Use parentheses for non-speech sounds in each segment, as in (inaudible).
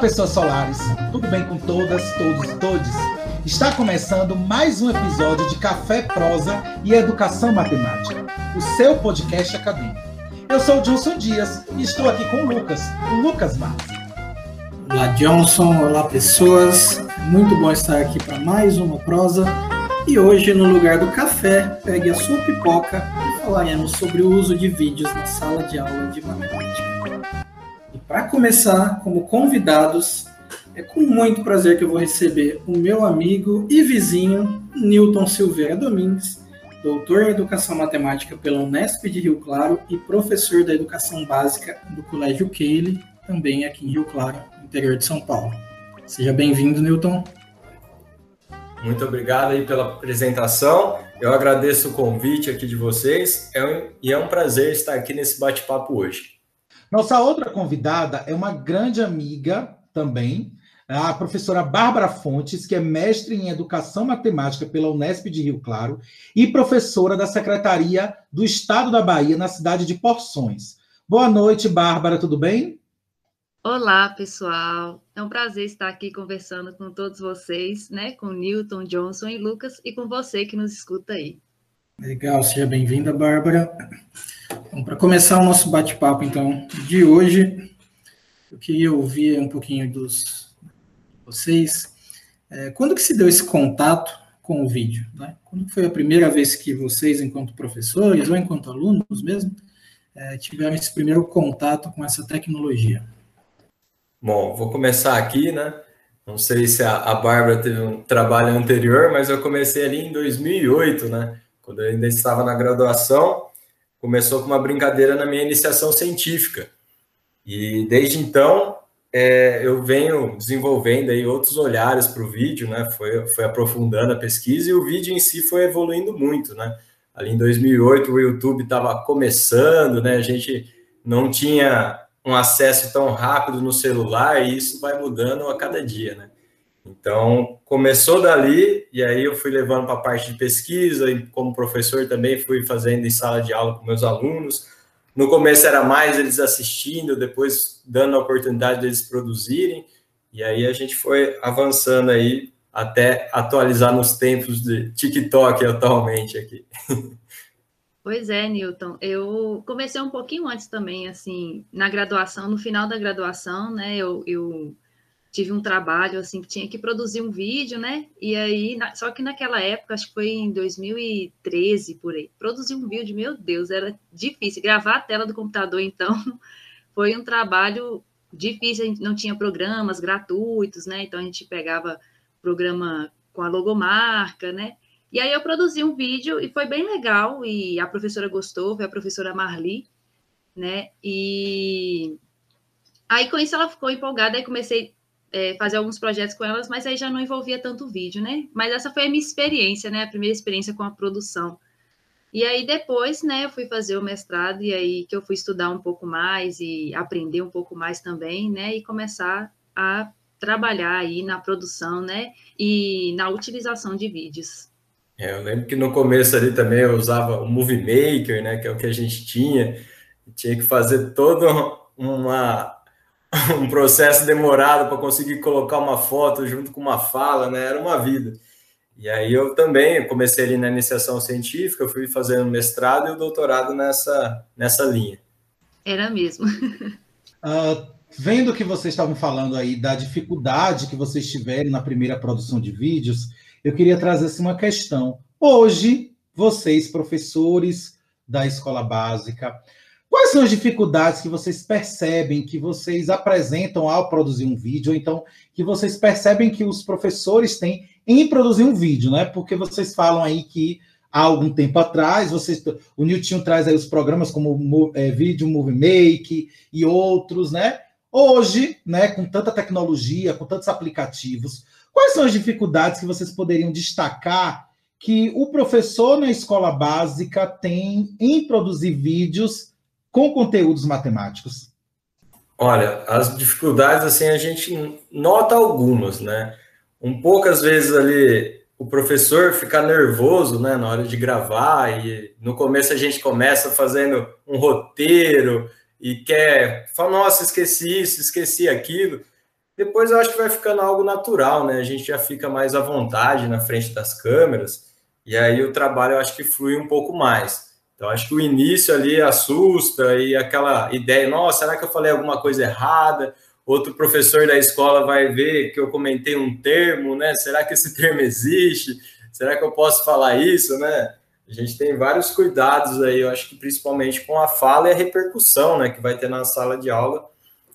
pessoas solares, tudo bem com todas, todos todes? Está começando mais um episódio de Café Prosa e Educação Matemática, o seu podcast acadêmico. Eu sou o Johnson Dias e estou aqui com o Lucas, o Lucas Marques. Olá, Johnson. Olá, pessoas. Muito bom estar aqui para mais uma prosa. E hoje, no lugar do café, pegue a sua pipoca e falaremos sobre o uso de vídeos na sala de aula de matemática. Para começar, como convidados, é com muito prazer que eu vou receber o meu amigo e vizinho, Newton Silveira Domingues, doutor em Educação Matemática pela Unesp de Rio Claro e professor da Educação Básica do Colégio Keile, também aqui em Rio Claro, interior de São Paulo. Seja bem-vindo, Newton. Muito obrigado aí pela apresentação. Eu agradeço o convite aqui de vocês é um, e é um prazer estar aqui nesse bate-papo hoje. Nossa outra convidada é uma grande amiga também, a professora Bárbara Fontes, que é mestre em Educação Matemática pela Unesp de Rio Claro e professora da Secretaria do Estado da Bahia na cidade de Porções. Boa noite, Bárbara, tudo bem? Olá, pessoal. É um prazer estar aqui conversando com todos vocês, né? Com Newton, Johnson e Lucas e com você que nos escuta aí. Legal, seja bem-vinda, Bárbara. Bom, para começar o nosso bate-papo, então, de hoje, eu queria ouvir um pouquinho dos vocês. É, quando que se deu esse contato com o vídeo? Né? Quando foi a primeira vez que vocês, enquanto professores ou enquanto alunos mesmo, é, tiveram esse primeiro contato com essa tecnologia? Bom, vou começar aqui, né? Não sei se a, Bárbara teve um trabalho anterior, mas eu comecei ali em 2008, né? Quando eu ainda estava na graduação começou com uma brincadeira na minha iniciação científica. E desde então é, eu venho desenvolvendo aí outros olhares para o vídeo, né? Foi, foi aprofundando a pesquisa e o vídeo em si foi evoluindo muito, né? Ali em 2008 o YouTube estava começando, né? A gente não tinha um acesso tão rápido no celular e isso vai mudando a cada dia, né? Então, começou dali, e aí eu fui levando para a parte de pesquisa, e como professor também fui fazendo em sala de aula com meus alunos. No começo era mais eles assistindo, depois dando a oportunidade deles produzirem, e aí a gente foi avançando aí até atualizar nos tempos de TikTok atualmente aqui. Pois é, Newton. Eu comecei um pouquinho antes também, assim, na graduação, no final da graduação, né? Eu, eu tive um trabalho assim que tinha que produzir um vídeo, né? E aí, na, só que naquela época, acho que foi em 2013 por aí, produzir um vídeo, meu Deus, era difícil. Gravar a tela do computador, então, (laughs) foi um trabalho difícil. A gente não tinha programas gratuitos, né? Então a gente pegava programa com a logomarca, né? E aí eu produzi um vídeo e foi bem legal e a professora gostou, foi a professora Marli, né? E aí com isso ela ficou empolgada e comecei é, fazer alguns projetos com elas, mas aí já não envolvia tanto vídeo, né? Mas essa foi a minha experiência, né? A primeira experiência com a produção. E aí depois, né, eu fui fazer o mestrado e aí que eu fui estudar um pouco mais e aprender um pouco mais também, né? E começar a trabalhar aí na produção, né? E na utilização de vídeos. É, eu lembro que no começo ali também eu usava o Movie Maker, né? Que é o que a gente tinha. Tinha que fazer toda uma (laughs) um processo demorado para conseguir colocar uma foto junto com uma fala, né? Era uma vida. E aí eu também comecei ali na iniciação científica, fui fazendo mestrado e o doutorado nessa, nessa linha. Era mesmo. uh, (laughs) vendo que vocês estavam falando aí da dificuldade que vocês tiveram na primeira produção de vídeos, eu queria trazer assim, uma questão. Hoje, vocês, professores da escola básica, Quais são as dificuldades que vocês percebem, que vocês apresentam ao produzir um vídeo, ou então que vocês percebem que os professores têm em produzir um vídeo, né? Porque vocês falam aí que há algum tempo atrás, vocês, o Nilton traz aí os programas como é, Vídeo Movie Make e outros, né? Hoje, né, com tanta tecnologia, com tantos aplicativos, quais são as dificuldades que vocês poderiam destacar que o professor na escola básica tem em produzir vídeos com conteúdos matemáticos? Olha, as dificuldades, assim, a gente nota algumas, né? Um poucas vezes ali o professor fica nervoso, né, na hora de gravar, e no começo a gente começa fazendo um roteiro e quer, fala, nossa, esqueci isso, esqueci aquilo. Depois eu acho que vai ficando algo natural, né? A gente já fica mais à vontade na frente das câmeras, e aí o trabalho eu acho que flui um pouco mais. Então, acho que o início ali assusta e aquela ideia, nossa, será que eu falei alguma coisa errada? Outro professor da escola vai ver que eu comentei um termo, né? Será que esse (laughs) termo existe? Será que eu posso falar isso, né? A gente tem vários cuidados aí, eu acho que principalmente com a fala e a repercussão, né, que vai ter na sala de aula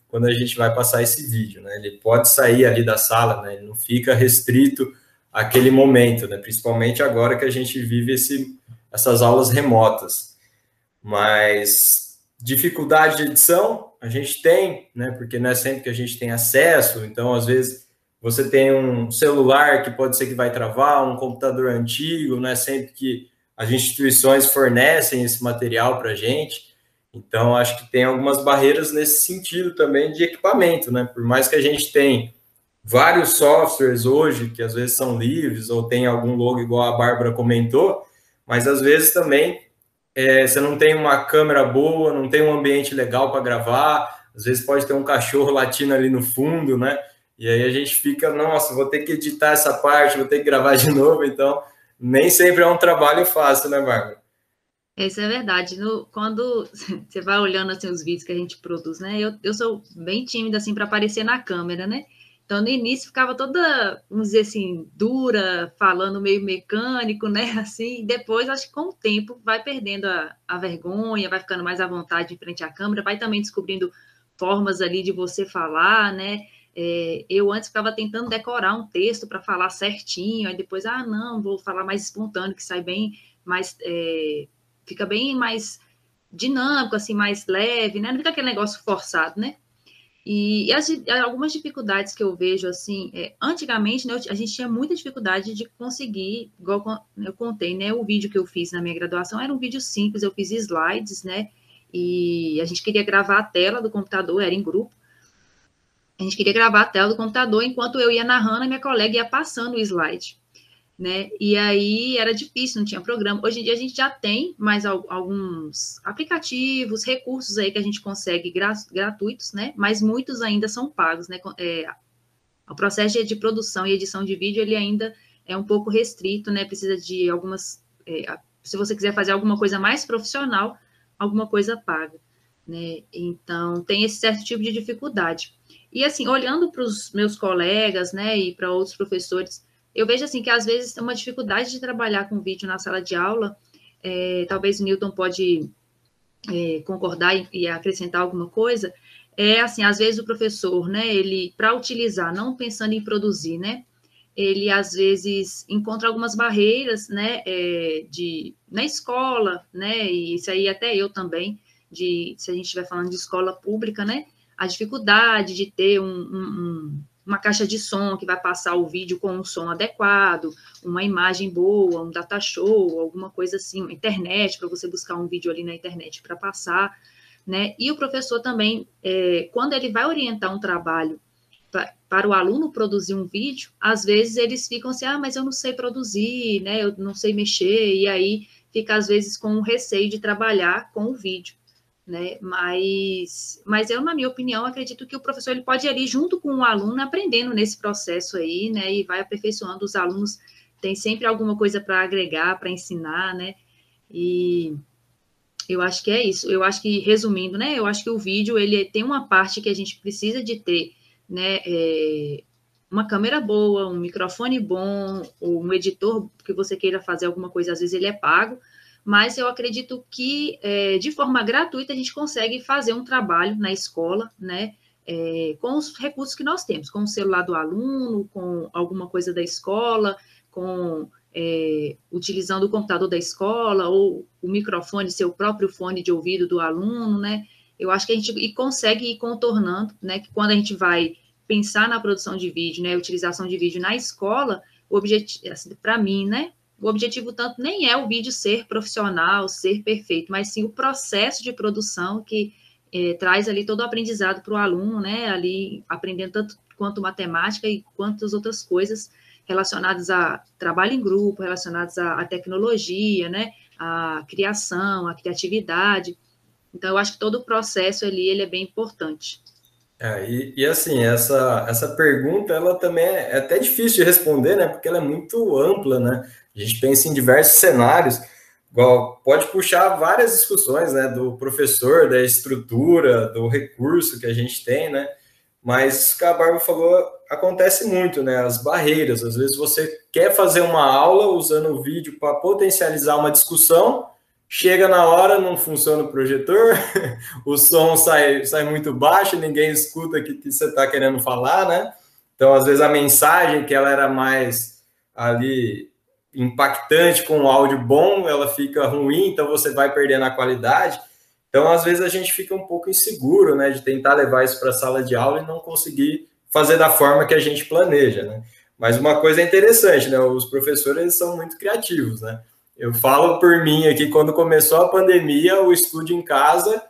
quando a gente vai passar esse vídeo, né? Ele pode sair ali da sala, né? Ele não fica restrito àquele momento, né? Principalmente agora que a gente vive esse, essas aulas remotas. Mas dificuldade de edição a gente tem, né? Porque não é sempre que a gente tem acesso, então às vezes você tem um celular que pode ser que vai travar, um computador antigo, não é sempre que as instituições fornecem esse material para a gente. Então, acho que tem algumas barreiras nesse sentido também de equipamento, né? Por mais que a gente tenha vários softwares hoje, que às vezes são livres, ou tem algum logo igual a Bárbara comentou, mas às vezes também é, você não tem uma câmera boa, não tem um ambiente legal para gravar, às vezes pode ter um cachorro latindo ali no fundo, né? E aí a gente fica, nossa, vou ter que editar essa parte, vou ter que gravar de (laughs) novo, então nem sempre é um trabalho fácil, né, Bárbara? Isso é verdade. No, quando (laughs) você vai olhando assim, os vídeos que a gente produz, né? Eu, eu sou bem tímida assim para aparecer na câmera, né? Então, no início ficava toda, vamos dizer assim, dura, falando meio mecânico, né? (laughs) Assim, depois, acho que com o tempo, vai perdendo a, a vergonha, vai ficando mais à vontade em frente à câmera, vai também descobrindo formas ali de você falar, né? É, eu antes ficava tentando decorar um texto para falar certinho, aí depois, ah, não, vou falar mais espontâneo, que sai bem mais. É, fica bem mais dinâmico, assim, mais leve, né? Não fica aquele negócio forçado, né? E, e as, algumas dificuldades que eu vejo, assim, é, antigamente, né, a gente tinha muita dificuldade de conseguir, igual eu contei, né? O vídeo que eu fiz na minha graduação era um vídeo simples, eu fiz slides, né? E a gente queria gravar a tela do computador, era em grupo a gente queria gravar a tela do computador enquanto eu ia narrando e minha colega ia passando o slide. Né? E aí era difícil, não tinha programa. Hoje em dia a gente já tem mais alguns aplicativos, recursos aí que a gente consegue gratuitos, né? Mas muitos ainda são pagos, né? É, o processo de produção e edição de vídeo ele ainda é um pouco restrito, né? Precisa de algumas, é, se você quiser fazer alguma coisa mais profissional, alguma coisa paga, né? Então tem esse certo tipo de dificuldade. E assim, olhando para os meus colegas, né, e para outros professores, eu vejo assim que às vezes uma dificuldade de trabalhar com vídeo na sala de aula. É, talvez o Newton pode é, concordar e, e, acrescentar alguma coisa. É assim, às vezes o professor, né, ele para utilizar, não pensando em produzir, né, ele às vezes encontra algumas barreiras, né, é, de na escola, né, e isso aí até eu também, de se a gente estiver falando de escola pública, né, a dificuldade de ter um, um, uma caixa de som que vai passar o vídeo com um som adequado, uma imagem boa, um data show, alguma coisa assim, uma internet, para você buscar um vídeo ali na internet para passar, né? E o professor também, é, quando ele vai orientar um trabalho para o aluno produzir um vídeo, às vezes eles ficam assim, ah, mas eu não sei produzir, né? Eu não sei mexer, e aí fica às vezes com o receio de trabalhar com o vídeo né? Mas, mas eu, na minha opinião, acredito que o professor ele pode ir ali junto com o aluno, aprendendo nesse processo aí, né? E vai aperfeiçoando os alunos, tem sempre alguma coisa para agregar, para ensinar, né? E eu acho que é isso. Eu acho que, resumindo, né? Eu acho que o vídeo ele tem uma parte que a gente precisa de ter, né? É, uma câmera boa, um microfone bom, ou um editor que você queira fazer alguma coisa, às vezes ele é pago, mas eu acredito que é, de forma gratuita a gente consegue fazer um trabalho na escola, né? É, com os recursos que nós temos, com o celular do aluno, com alguma coisa da escola, com é, utilizando o computador da escola ou o microfone, seu próprio fone de ouvido do aluno, né? Eu acho que a gente e consegue ir contornando, né? Que quando a gente vai pensar na produção de vídeo, né? Utilização de vídeo na escola, o objetivo, assim, para mim, né? O objetivo tanto nem é o vídeo ser profissional, ser perfeito, mas sim o processo de produção que é, traz ali todo o aprendizado para o aluno, né? Ali aprendendo tanto quanto matemática e quantas outras coisas relacionadas a trabalho em grupo, relacionadas à, à tecnologia, né? A criação, a criatividade. Então, eu acho que todo o processo ali ele é bem importante. É, e, e, assim, essa, essa pergunta, ela também é, é, até difícil de responder, né? Porque ela é muito ampla, né? A gente pensa em diversos cenários, igual, pode puxar várias discussões, né? Do professor, da estrutura, do recurso que a gente tem, né? Mas isso que a Bárbara falou acontece muito, né? As barreiras. Às vezes você quer fazer uma aula usando o vídeo para potencializar uma discussão, Chega na hora, não funciona o projetor, (laughs) o som sai, sai muito baixo, ninguém escuta o que, que você está querendo falar, né? Então, às vezes, a mensagem que ela era mais ali impactante com o áudio bom, ela fica ruim, então você vai perdendo a qualidade. Então, às vezes, a gente fica um pouco inseguro, né, de tentar levar isso para a sala de aula e não conseguir fazer da forma que a gente planeja, né? Mas uma coisa interessante, né? Os professores são muito criativos, né? Eu falo por mim aqui, quando começou a pandemia, o estúdio em casa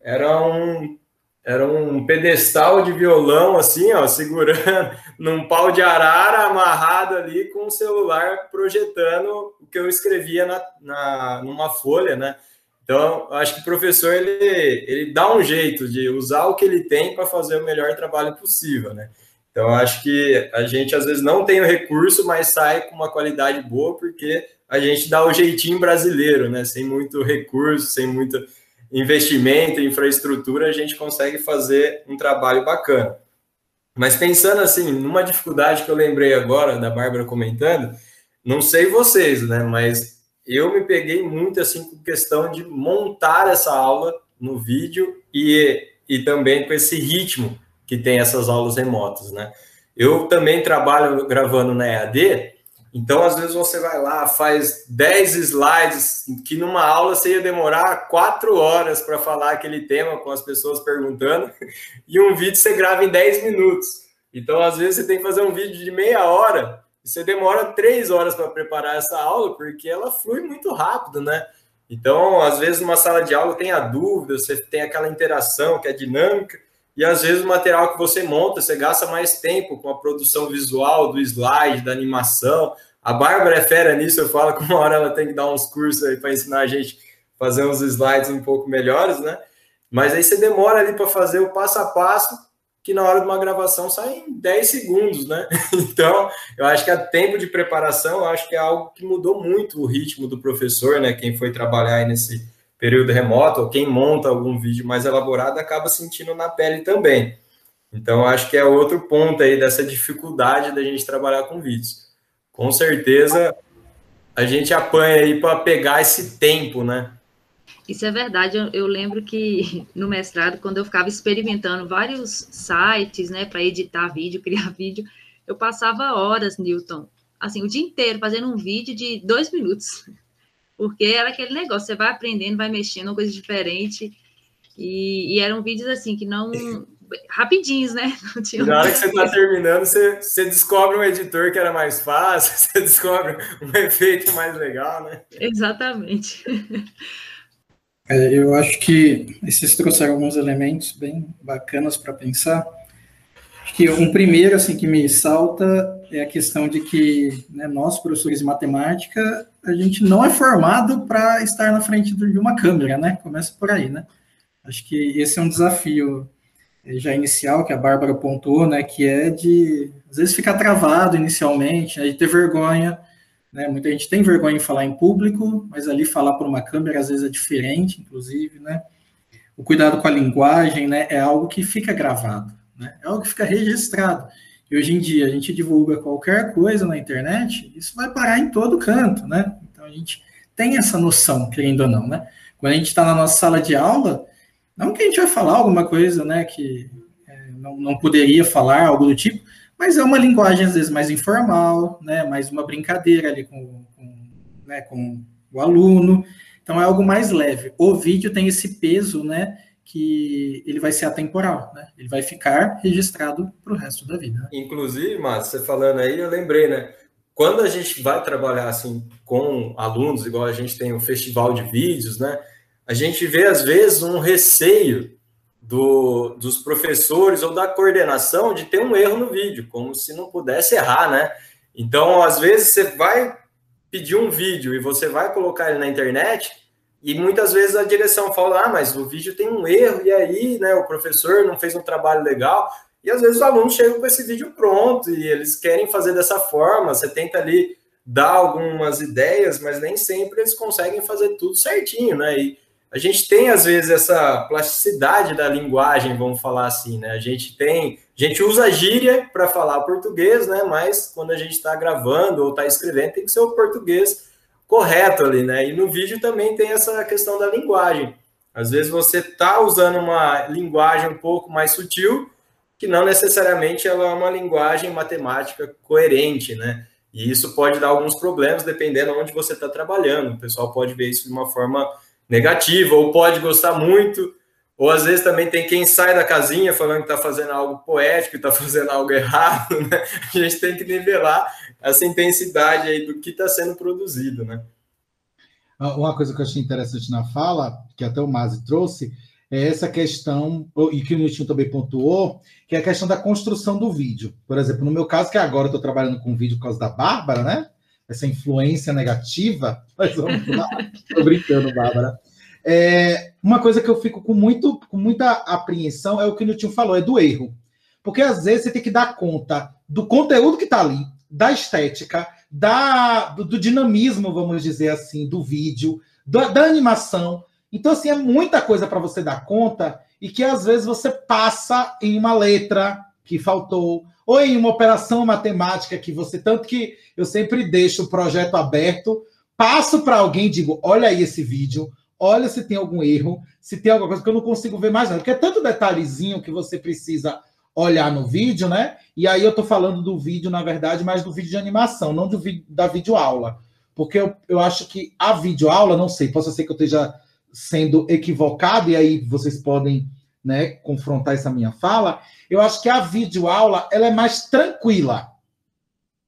era um, era um pedestal de violão, assim, ó, segurando (laughs) num pau de arara, amarrado ali com o celular projetando o que eu escrevia na, na, numa folha, né? Então, acho que o professor ele, ele dá um jeito de usar o que ele tem para fazer o melhor trabalho possível, né? Então, acho que a gente às vezes não tem o recurso, mas sai com uma qualidade boa, porque a gente dá o jeitinho brasileiro, né? Sem muito recurso, sem muito investimento, infraestrutura, a gente consegue fazer um trabalho bacana. Mas pensando assim, numa dificuldade que eu lembrei agora da Bárbara comentando, não sei vocês, né? Mas eu me peguei muito assim com questão de montar essa aula no vídeo e, e também com esse ritmo que tem essas aulas remotas, né? Eu também trabalho gravando na EAD, então às vezes você vai lá, faz 10 slides, que numa aula você ia demorar 4 horas para falar aquele tema com as pessoas perguntando, (laughs) e um vídeo você grava em 10 minutos. Então às vezes você tem que fazer um vídeo de meia hora, e você demora 3 horas para preparar essa aula, porque ela flui muito rápido, né? Então, às vezes, numa sala de aula tem a dúvida, você tem aquela interação que é dinâmica, e às vezes o material que você monta, você gasta mais tempo com a produção visual, do slide, da animação. A Bárbara é fera nisso, eu falo que uma hora ela tem que dar uns cursos aí para ensinar a gente a fazer uns slides um pouco melhores, né? Mas aí você demora ali para fazer o passo a passo, que na hora de uma gravação sai em 10 segundos, né? (laughs) Então, eu acho que a tempo de preparação, eu acho que é algo que mudou muito o ritmo do professor, né? Quem foi trabalhar aí nesse período remoto, ou quem monta algum vídeo mais elaborado acaba sentindo na pele também. Então, acho que é outro ponto aí dessa dificuldade da gente trabalhar com vídeos. Com certeza, a gente apanha aí para pegar esse tempo, né? Isso é verdade. Eu, eu, lembro que (laughs) no mestrado, quando eu ficava experimentando vários sites, né, para editar vídeo, (laughs) criar vídeo, eu passava horas, Newton, assim, o dia inteiro fazendo um vídeo de dois minutos porque era aquele negócio, você vai aprendendo, vai mexendo, coisa diferente. E, e eram vídeos assim que não. (laughs) rapidinhos, né? Na hora que você está terminando, você, você descobre um editor que era mais fácil, (laughs) você descobre um efeito mais legal, né? Exatamente. É, eu acho que esses trouxeram alguns elementos bem bacanas para pensar. Acho que um primeiro assim que me salta é a questão de que né, nós, professores de matemática, a gente não é formado para estar na frente de uma câmera, né? Começa por aí, né? Acho que esse é um desafio eh, já inicial que a Bárbara pontuou, né? Que é de, às vezes, ficar travado inicialmente, né, de ter vergonha, né? Muita gente tem vergonha em falar em público, mas ali falar por uma câmera às vezes é diferente, inclusive, né? O cuidado com a linguagem, né? É algo que fica gravado, né? É algo que fica registrado. E hoje em dia a gente divulga qualquer coisa na internet, isso vai parar em todo canto, né? Então a gente tem essa noção, querendo ou não, né? Quando a gente está na nossa sala de aula, não que a gente vai falar alguma coisa, né, que é, não, não poderia falar, algo do tipo, mas é uma linguagem às vezes mais informal, né, mais uma brincadeira ali com, com, né, com o aluno. Então é algo mais leve. O vídeo tem esse peso, né, que ele vai ser atemporal, né? Ele vai ficar registrado para o resto da vida. Inclusive, Márcio, você falando aí, eu lembrei, né? Quando a gente vai trabalhar assim com alunos, igual a gente tem um festival de vídeos, né? A gente vê às vezes um receio do, dos professores ou da coordenação de ter um erro no vídeo, como se não pudesse errar, né? Então, às vezes você vai pedir um vídeo e você vai colocar ele na internet, e muitas vezes a direção fala, ah, mas o vídeo tem um erro, e aí, né, o professor não fez um trabalho legal. E às vezes os alunos chegam com esse vídeo pronto e eles querem fazer dessa forma. Você tenta ali dar algumas ideias, mas nem sempre eles conseguem fazer tudo certinho, né? E a gente tem às vezes essa plasticidade da linguagem, vamos falar assim, né? A gente tem, a gente usa gíria para falar português, né? Mas quando a gente está gravando ou está escrevendo, tem que ser o português correto ali, né? E no vídeo também tem essa questão da linguagem. Às vezes você está usando uma linguagem um pouco mais sutil, que não necessariamente ela é uma linguagem matemática coerente, né? E isso pode dar alguns problemas dependendo onde você está trabalhando. O pessoal pode ver isso de uma forma negativa, ou pode gostar muito, ou às vezes também tem quem sai da casinha falando que está fazendo algo poético, está fazendo algo errado, (laughs) né? A gente tem que nivelar essa intensidade aí do que está sendo produzido, né? Ah, uma coisa que eu achei interessante na fala, que até o Mazi trouxe, é essa questão, e que o Nilton também pontuou, que é a questão da construção do vídeo. Por exemplo, no meu caso, que agora eu estou trabalhando com vídeo por causa da Bárbara, né? Essa influência negativa. (laughs) Mas vamos lá. Estou brincando, Bárbara. É, uma coisa que eu fico com, muito, com muita apreensão é o que o Nilton falou, é do erro. Porque às vezes você tem que dar conta do conteúdo que está ali, da estética, da, do, do, dinamismo, vamos dizer assim, do vídeo, da, da animação. Então, assim, é muita coisa para você dar conta e que às vezes você passa em uma letra que faltou, ou em uma operação matemática que você. Tanto que eu sempre deixo o projeto aberto, passo para alguém e digo: olha aí esse vídeo, olha se tem algum erro, se tem alguma coisa que eu não consigo ver mais, não. Porque é tanto detalhezinho que você precisa olhar no vídeo, né? E aí eu estou falando do vídeo, na verdade, mais do vídeo de animação, não do vídeo, da videoaula. Porque eu, eu acho que a videoaula, não sei, possa ser que eu esteja sendo equivocado, e aí vocês podem né, confrontar essa minha fala, eu acho que a videoaula ela é mais tranquila.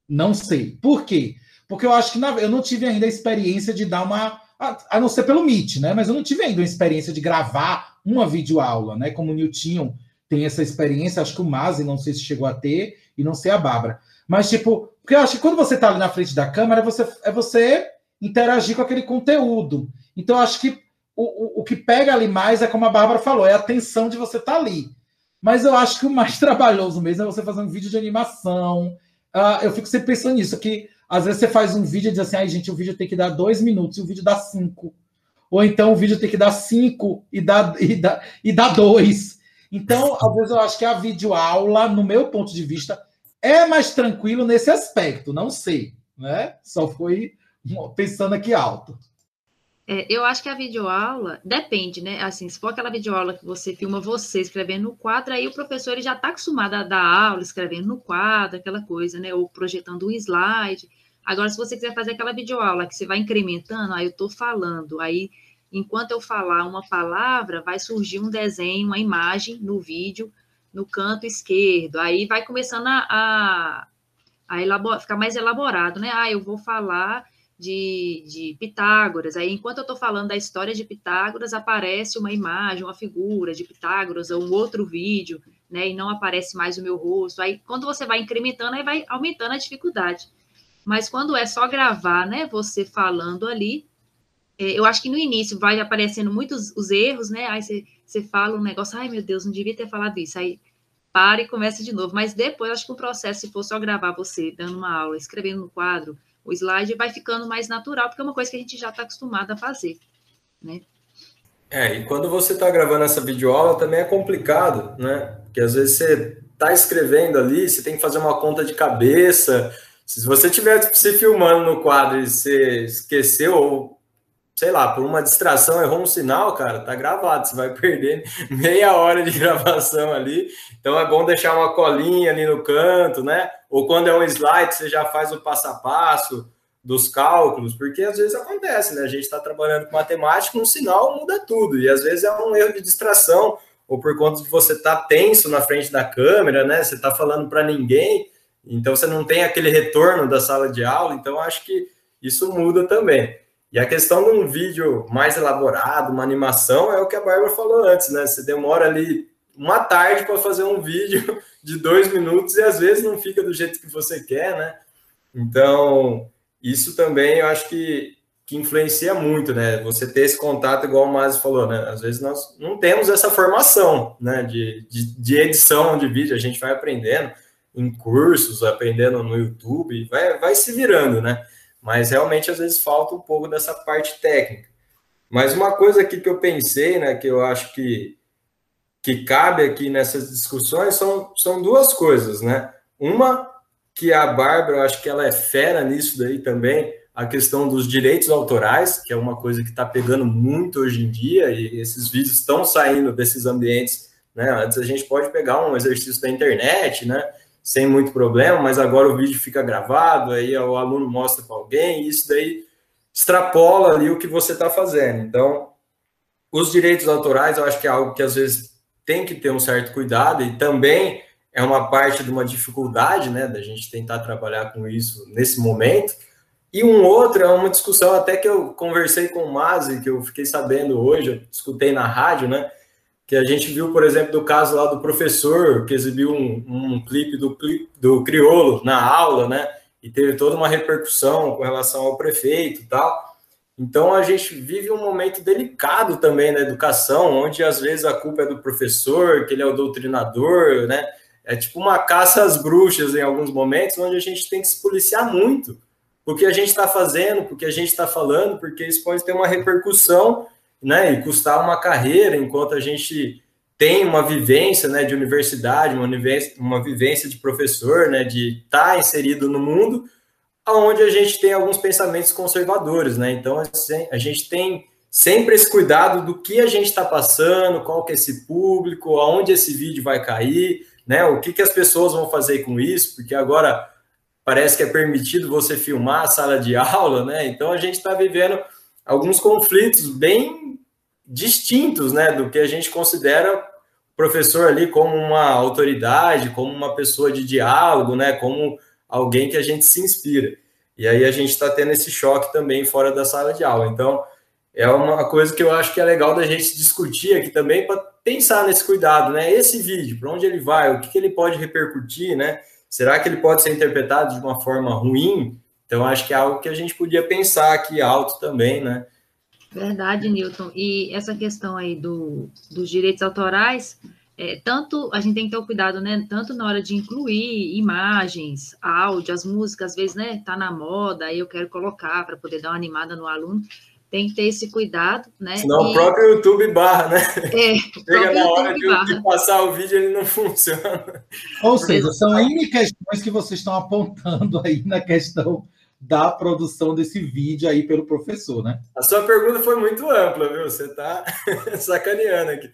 Não sei. Por quê? Porque eu acho que na, eu não tive ainda a experiência de dar uma. A, a, não ser pelo Meet, né? Mas eu não tive ainda a experiência de gravar uma videoaula, né? Como o Nilton tem essa experiência, acho que o Mazi, não sei se chegou a ter, e não sei a Bárbara. Mas, tipo, porque eu acho que quando você está ali na frente da câmera, você, é você interagir com aquele conteúdo. Então, acho que o, o, que pega ali mais é como a Bárbara falou, é a tensão de você estar tá ali. Mas eu acho que o mais (laughs) trabalhoso mesmo é você fazer um vídeo de animação. Uh, eu fico sempre pensando nisso, que às vezes você faz um vídeo e diz assim, ai gente, o vídeo tem que dar dois minutos e o vídeo dá cinco. Ou então o vídeo tem que dar cinco e dá, e dá, e dá dois. Então, às vezes eu acho que a videoaula, no meu ponto de vista, é mais tranquilo nesse aspecto. Não sei, né? Só foi pensando aqui alto. É, eu acho que a videoaula depende, né? Assim, se for aquela videoaula que você filma você escrevendo no quadro, aí o professor ele já está acostumado a dar aula escrevendo no quadro, aquela coisa, né? Ou projetando um slide. Agora, se você quiser fazer aquela videoaula que você vai incrementando, aí eu estou falando, aí enquanto eu falar uma palavra, vai surgir um desenho, uma imagem no vídeo, no canto esquerdo. Aí vai começando a, a, a elaborar, ficar mais elaborado, né? Ah, eu vou falar de, de Pitágoras. Aí, enquanto eu estou falando da história de Pitágoras, aparece uma imagem, uma figura de Pitágoras, ou um outro vídeo, né? E não aparece mais o meu rosto. Aí, quando você vai incrementando, aí vai aumentando a dificuldade. Mas quando é só gravar, né? Você falando ali, eu acho que no início vai aparecendo muitos os erros, né? Aí você, você fala um negócio, ai meu Deus, não devia ter falado isso. Aí para e começa de novo. Mas depois, acho que o processo, se for só gravar você dando uma aula, escrevendo no quadro, o slide vai ficando mais natural, porque é uma coisa que a gente já está acostumado a fazer, né? É, e quando você está gravando essa videoaula também é complicado, né? Porque às vezes você está escrevendo ali, você tem que fazer uma conta de cabeça. Se você estiver se filmando no quadro e você esqueceu ou sei lá, por uma distração errou um sinal, cara, tá gravado, você vai (laughs) perder meia hora de gravação ali. Então é bom deixar uma colinha ali no canto, né? Ou quando é um slide, você já faz o passo a passo dos cálculos, porque às vezes acontece, né? A gente está trabalhando com matemática, um sinal muda tudo, e às vezes é um erro de distração, ou por conta de você estar tá tenso na frente da câmera, né? Você está falando para ninguém, então você não tem aquele retorno da sala de aula, então acho que isso muda também. E a questão de um vídeo mais elaborado, uma animação, é o que a Bárbara falou antes, né? Você demora ali uma tarde para fazer um vídeo (laughs) de dois minutos e às vezes não fica do jeito que você quer, né? Então, isso também eu acho que que influencia muito, né? Você ter esse contato, igual o Masi falou, né? Às vezes nós não temos essa formação, né? De, de, de, edição de vídeo, a gente vai aprendendo em cursos, aprendendo no YouTube, vai, vai se virando, né? Mas realmente às vezes falta um pouco dessa parte técnica. Mas uma coisa aqui que eu pensei, né? Que eu acho que, que cabe aqui nessas discussões são, são duas coisas, né? Uma que a Bárbara, eu acho que ela é fera nisso daí também, a questão dos direitos autorais, que é uma coisa que está pegando muito hoje em dia, e esses vídeos estão saindo desses ambientes. Né? Antes a gente pode pegar um exercício da internet, né? Sem muito problema, mas agora o vídeo fica gravado, aí o aluno mostra para alguém, e isso daí extrapola ali o que você está fazendo. Então, os direitos autorais, eu acho que é algo que às vezes tem que ter um certo cuidado, e também é uma parte de uma dificuldade, né, da gente tentar trabalhar com isso nesse momento, e um outro é uma discussão até que eu conversei com o Mazi, que eu fiquei sabendo hoje, eu escutei na rádio, né? Que a gente viu, por exemplo, do caso lá do professor que exibiu um, um clipe do, do Criolo na aula, né? E teve toda uma repercussão com relação ao prefeito e tal. Então a gente vive um momento delicado também na educação, onde às vezes a culpa é do professor, que ele é o doutrinador, né? É tipo uma caça às bruxas em alguns momentos, onde a gente tem que se policiar muito o que a gente está fazendo, porque a gente está falando, porque isso pode ter uma repercussão, né, e custar uma carreira, enquanto a gente tem uma vivência, né, de universidade, uma vivência, uma vivência de professor, né, de estar tá inserido no mundo, aonde a gente tem alguns pensamentos conservadores, né, então a gente tem sempre esse cuidado do que a gente está passando, qual que é esse público, aonde esse vídeo vai cair, né, o que, que as pessoas vão fazer com isso, porque agora parece que é permitido você filmar a sala de (laughs) aula, né? Então a gente está vivendo alguns conflitos bem distintos, né, do que a gente considera o professor ali como uma autoridade, como uma pessoa de diálogo, né, como alguém que a gente se inspira. E aí a gente está tendo esse choque também fora da sala de aula. Então é uma coisa que eu acho que é legal da gente discutir aqui também para pensar nesse cuidado, né? Esse vídeo, para onde ele vai, o que, que ele pode repercutir, né? Será que ele pode ser interpretado de uma forma ruim? Então, acho que é algo que a gente podia pensar aqui alto também, né? Verdade, Newton. E essa questão aí do, dos direitos autorais, é, tanto a gente tem que ter o cuidado, né? Tanto na hora de incluir imagens, áudio, as músicas, às vezes, né? Tá na moda, aí eu quero colocar para poder dar uma animada no aluno tem que ter esse cuidado, né? Senão e... o próprio YouTube barra, né? É, Chega na hora de, de, passar o vídeo, ele não funciona. Ou seja, são N questões que vocês estão apontando aí na questão da produção desse vídeo aí pelo professor, né? A sua pergunta foi muito ampla, viu? Você está (laughs) sacaneando aqui.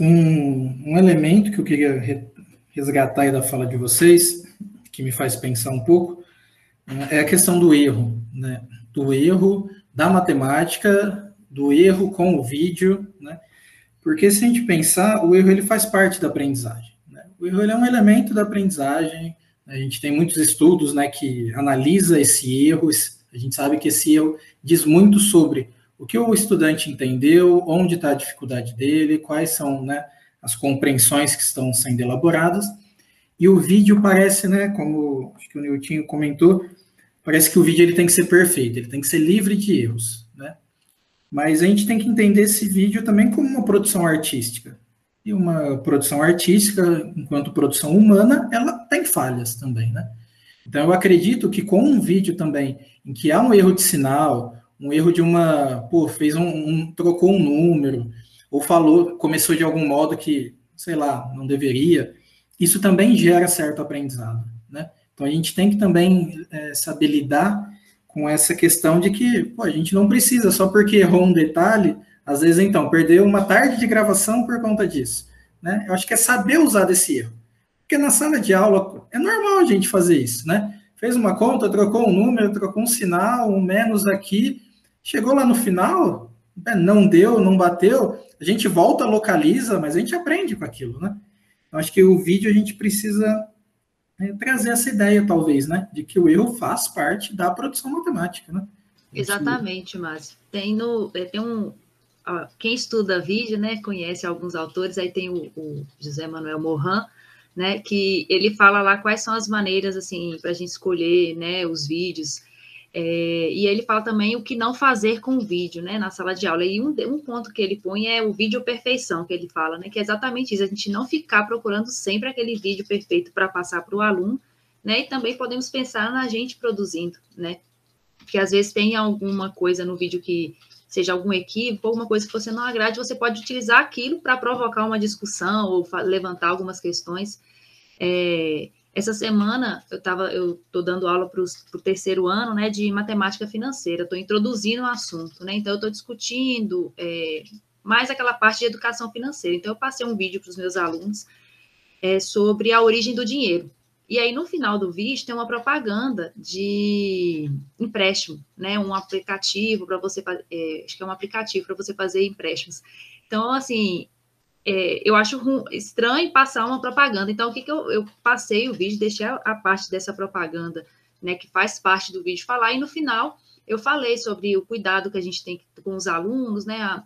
Um, um elemento que eu queria resgatar aí da fala de vocês, que me faz pensar um pouco, é a questão do erro, né? Do erro da matemática, do erro com o vídeo, né? Porque se a gente pensar, o erro ele faz parte da aprendizagem. Né? O erro é um elemento da aprendizagem. A gente tem muitos estudos, né, que analisa esse erro. A gente sabe que esse erro diz muito sobre o que o estudante entendeu, onde está a dificuldade dele, quais são, né, as compreensões que estão sendo elaboradas. E o vídeo parece, né, como acho que o Nilton comentou, parece que o vídeo ele tem que ser perfeito, ele tem que ser livre de erros, né? Mas a gente tem que entender esse vídeo também como uma produção artística. E uma produção artística, enquanto produção humana, ela tem falhas também, né? Então eu acredito que com um vídeo também em que há um erro de sinal, um erro de uma, pô, fez um, um trocou um número ou falou, começou de algum modo que, sei lá, não deveria, isso também gera certo aprendizado. Então a gente tem que também é, saber lidar com essa questão de que pô, a gente não precisa, só porque errou um detalhe, às vezes então, perdeu uma tarde de gravação por conta disso. Né? Eu acho que é saber usar desse erro. Porque na sala de aula é normal a gente fazer isso, né? Fez uma conta, trocou um número, trocou um sinal, um menos aqui, chegou lá no final, né, não deu, não bateu, a gente volta, localiza, mas a gente aprende com aquilo, né? Eu acho que o vídeo a gente precisa é, trazer essa ideia, talvez, né? De que o erro faz parte da produção matemática, né? Exatamente, Márcio. Tem, no, é, tem um. Ó, quem estuda vídeo, né, conhece alguns autores, aí tem o, o José Manuel Morin, né, que ele fala lá quais são as maneiras, assim, para a gente escolher, né, os vídeos. É, e ele fala também o que não fazer com o vídeo, né, na sala de aula. E um, um ponto que ele põe é o vídeo perfeição, que ele fala, né, que é exatamente isso, a gente não ficar procurando sempre aquele vídeo perfeito para passar para o aluno, né, e também podemos pensar na gente produzindo, né, porque às vezes tem alguma coisa no vídeo que seja algum equívoco, alguma coisa que você não agrade, você pode utilizar aquilo para provocar uma discussão ou levantar algumas questões. É, essa semana eu estava, eu estou dando aula para o terceiro ano, né, de matemática financeira. Estou introduzindo o assunto, né? Então eu estou discutindo é, mais aquela parte de educação financeira. Então eu passei um vídeo para os meus alunos é, sobre a origem do dinheiro. E aí no final do vídeo tem uma propaganda de empréstimo, né? Um aplicativo para você, é, acho que é um aplicativo para você fazer empréstimos. Então assim é, eu acho estranho passar uma propaganda. Então, o que, que eu, eu passei o vídeo, deixei a, parte dessa propaganda, né, que faz parte do vídeo falar, e no final eu falei sobre o cuidado que a gente tem com os alunos, né, a,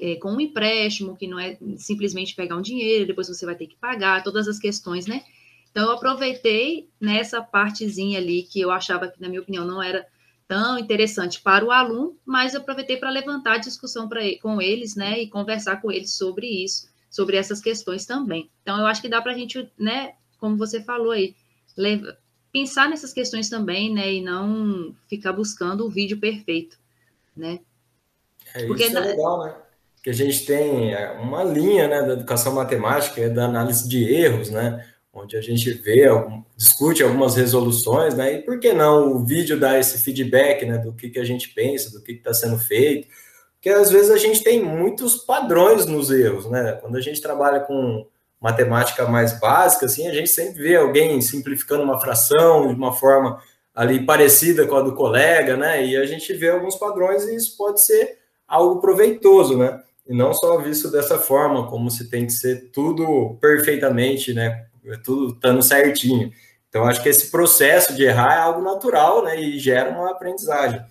é, com um empréstimo, que não é simplesmente pegar um dinheiro, depois você vai ter que pagar, todas as questões, né? Então, eu aproveitei nessa partezinha ali que eu achava que, na minha opinião, não era tão interessante para o aluno, mas aproveitei para levantar a discussão pra, com eles, né, e conversar com eles sobre isso, sobre essas questões também. Então, eu acho que dá para a gente, né, como você falou aí, leva, pensar nessas questões também, né, e não ficar buscando o vídeo perfeito, né. É, Porque isso é legal, né? Que a gente tem uma linha, né, da educação matemática, é da análise de erros, né, onde a gente vê, discute algumas resoluções, né? E por que não o vídeo dar esse feedback, né? Do que, que a gente pensa, do que está sendo feito. Porque às vezes a gente tem muitos padrões nos erros, né? Quando a gente trabalha com matemática mais básica, assim, a gente sempre vê alguém simplificando uma fração de uma forma ali parecida com a do colega, né? E a gente vê alguns padrões e isso pode ser algo proveitoso, né? E não só visto dessa forma, como se tem que ser tudo perfeitamente, né? É tudo estando certinho. Então, acho que esse processo de errar é algo natural, né? E gera uma aprendizagem.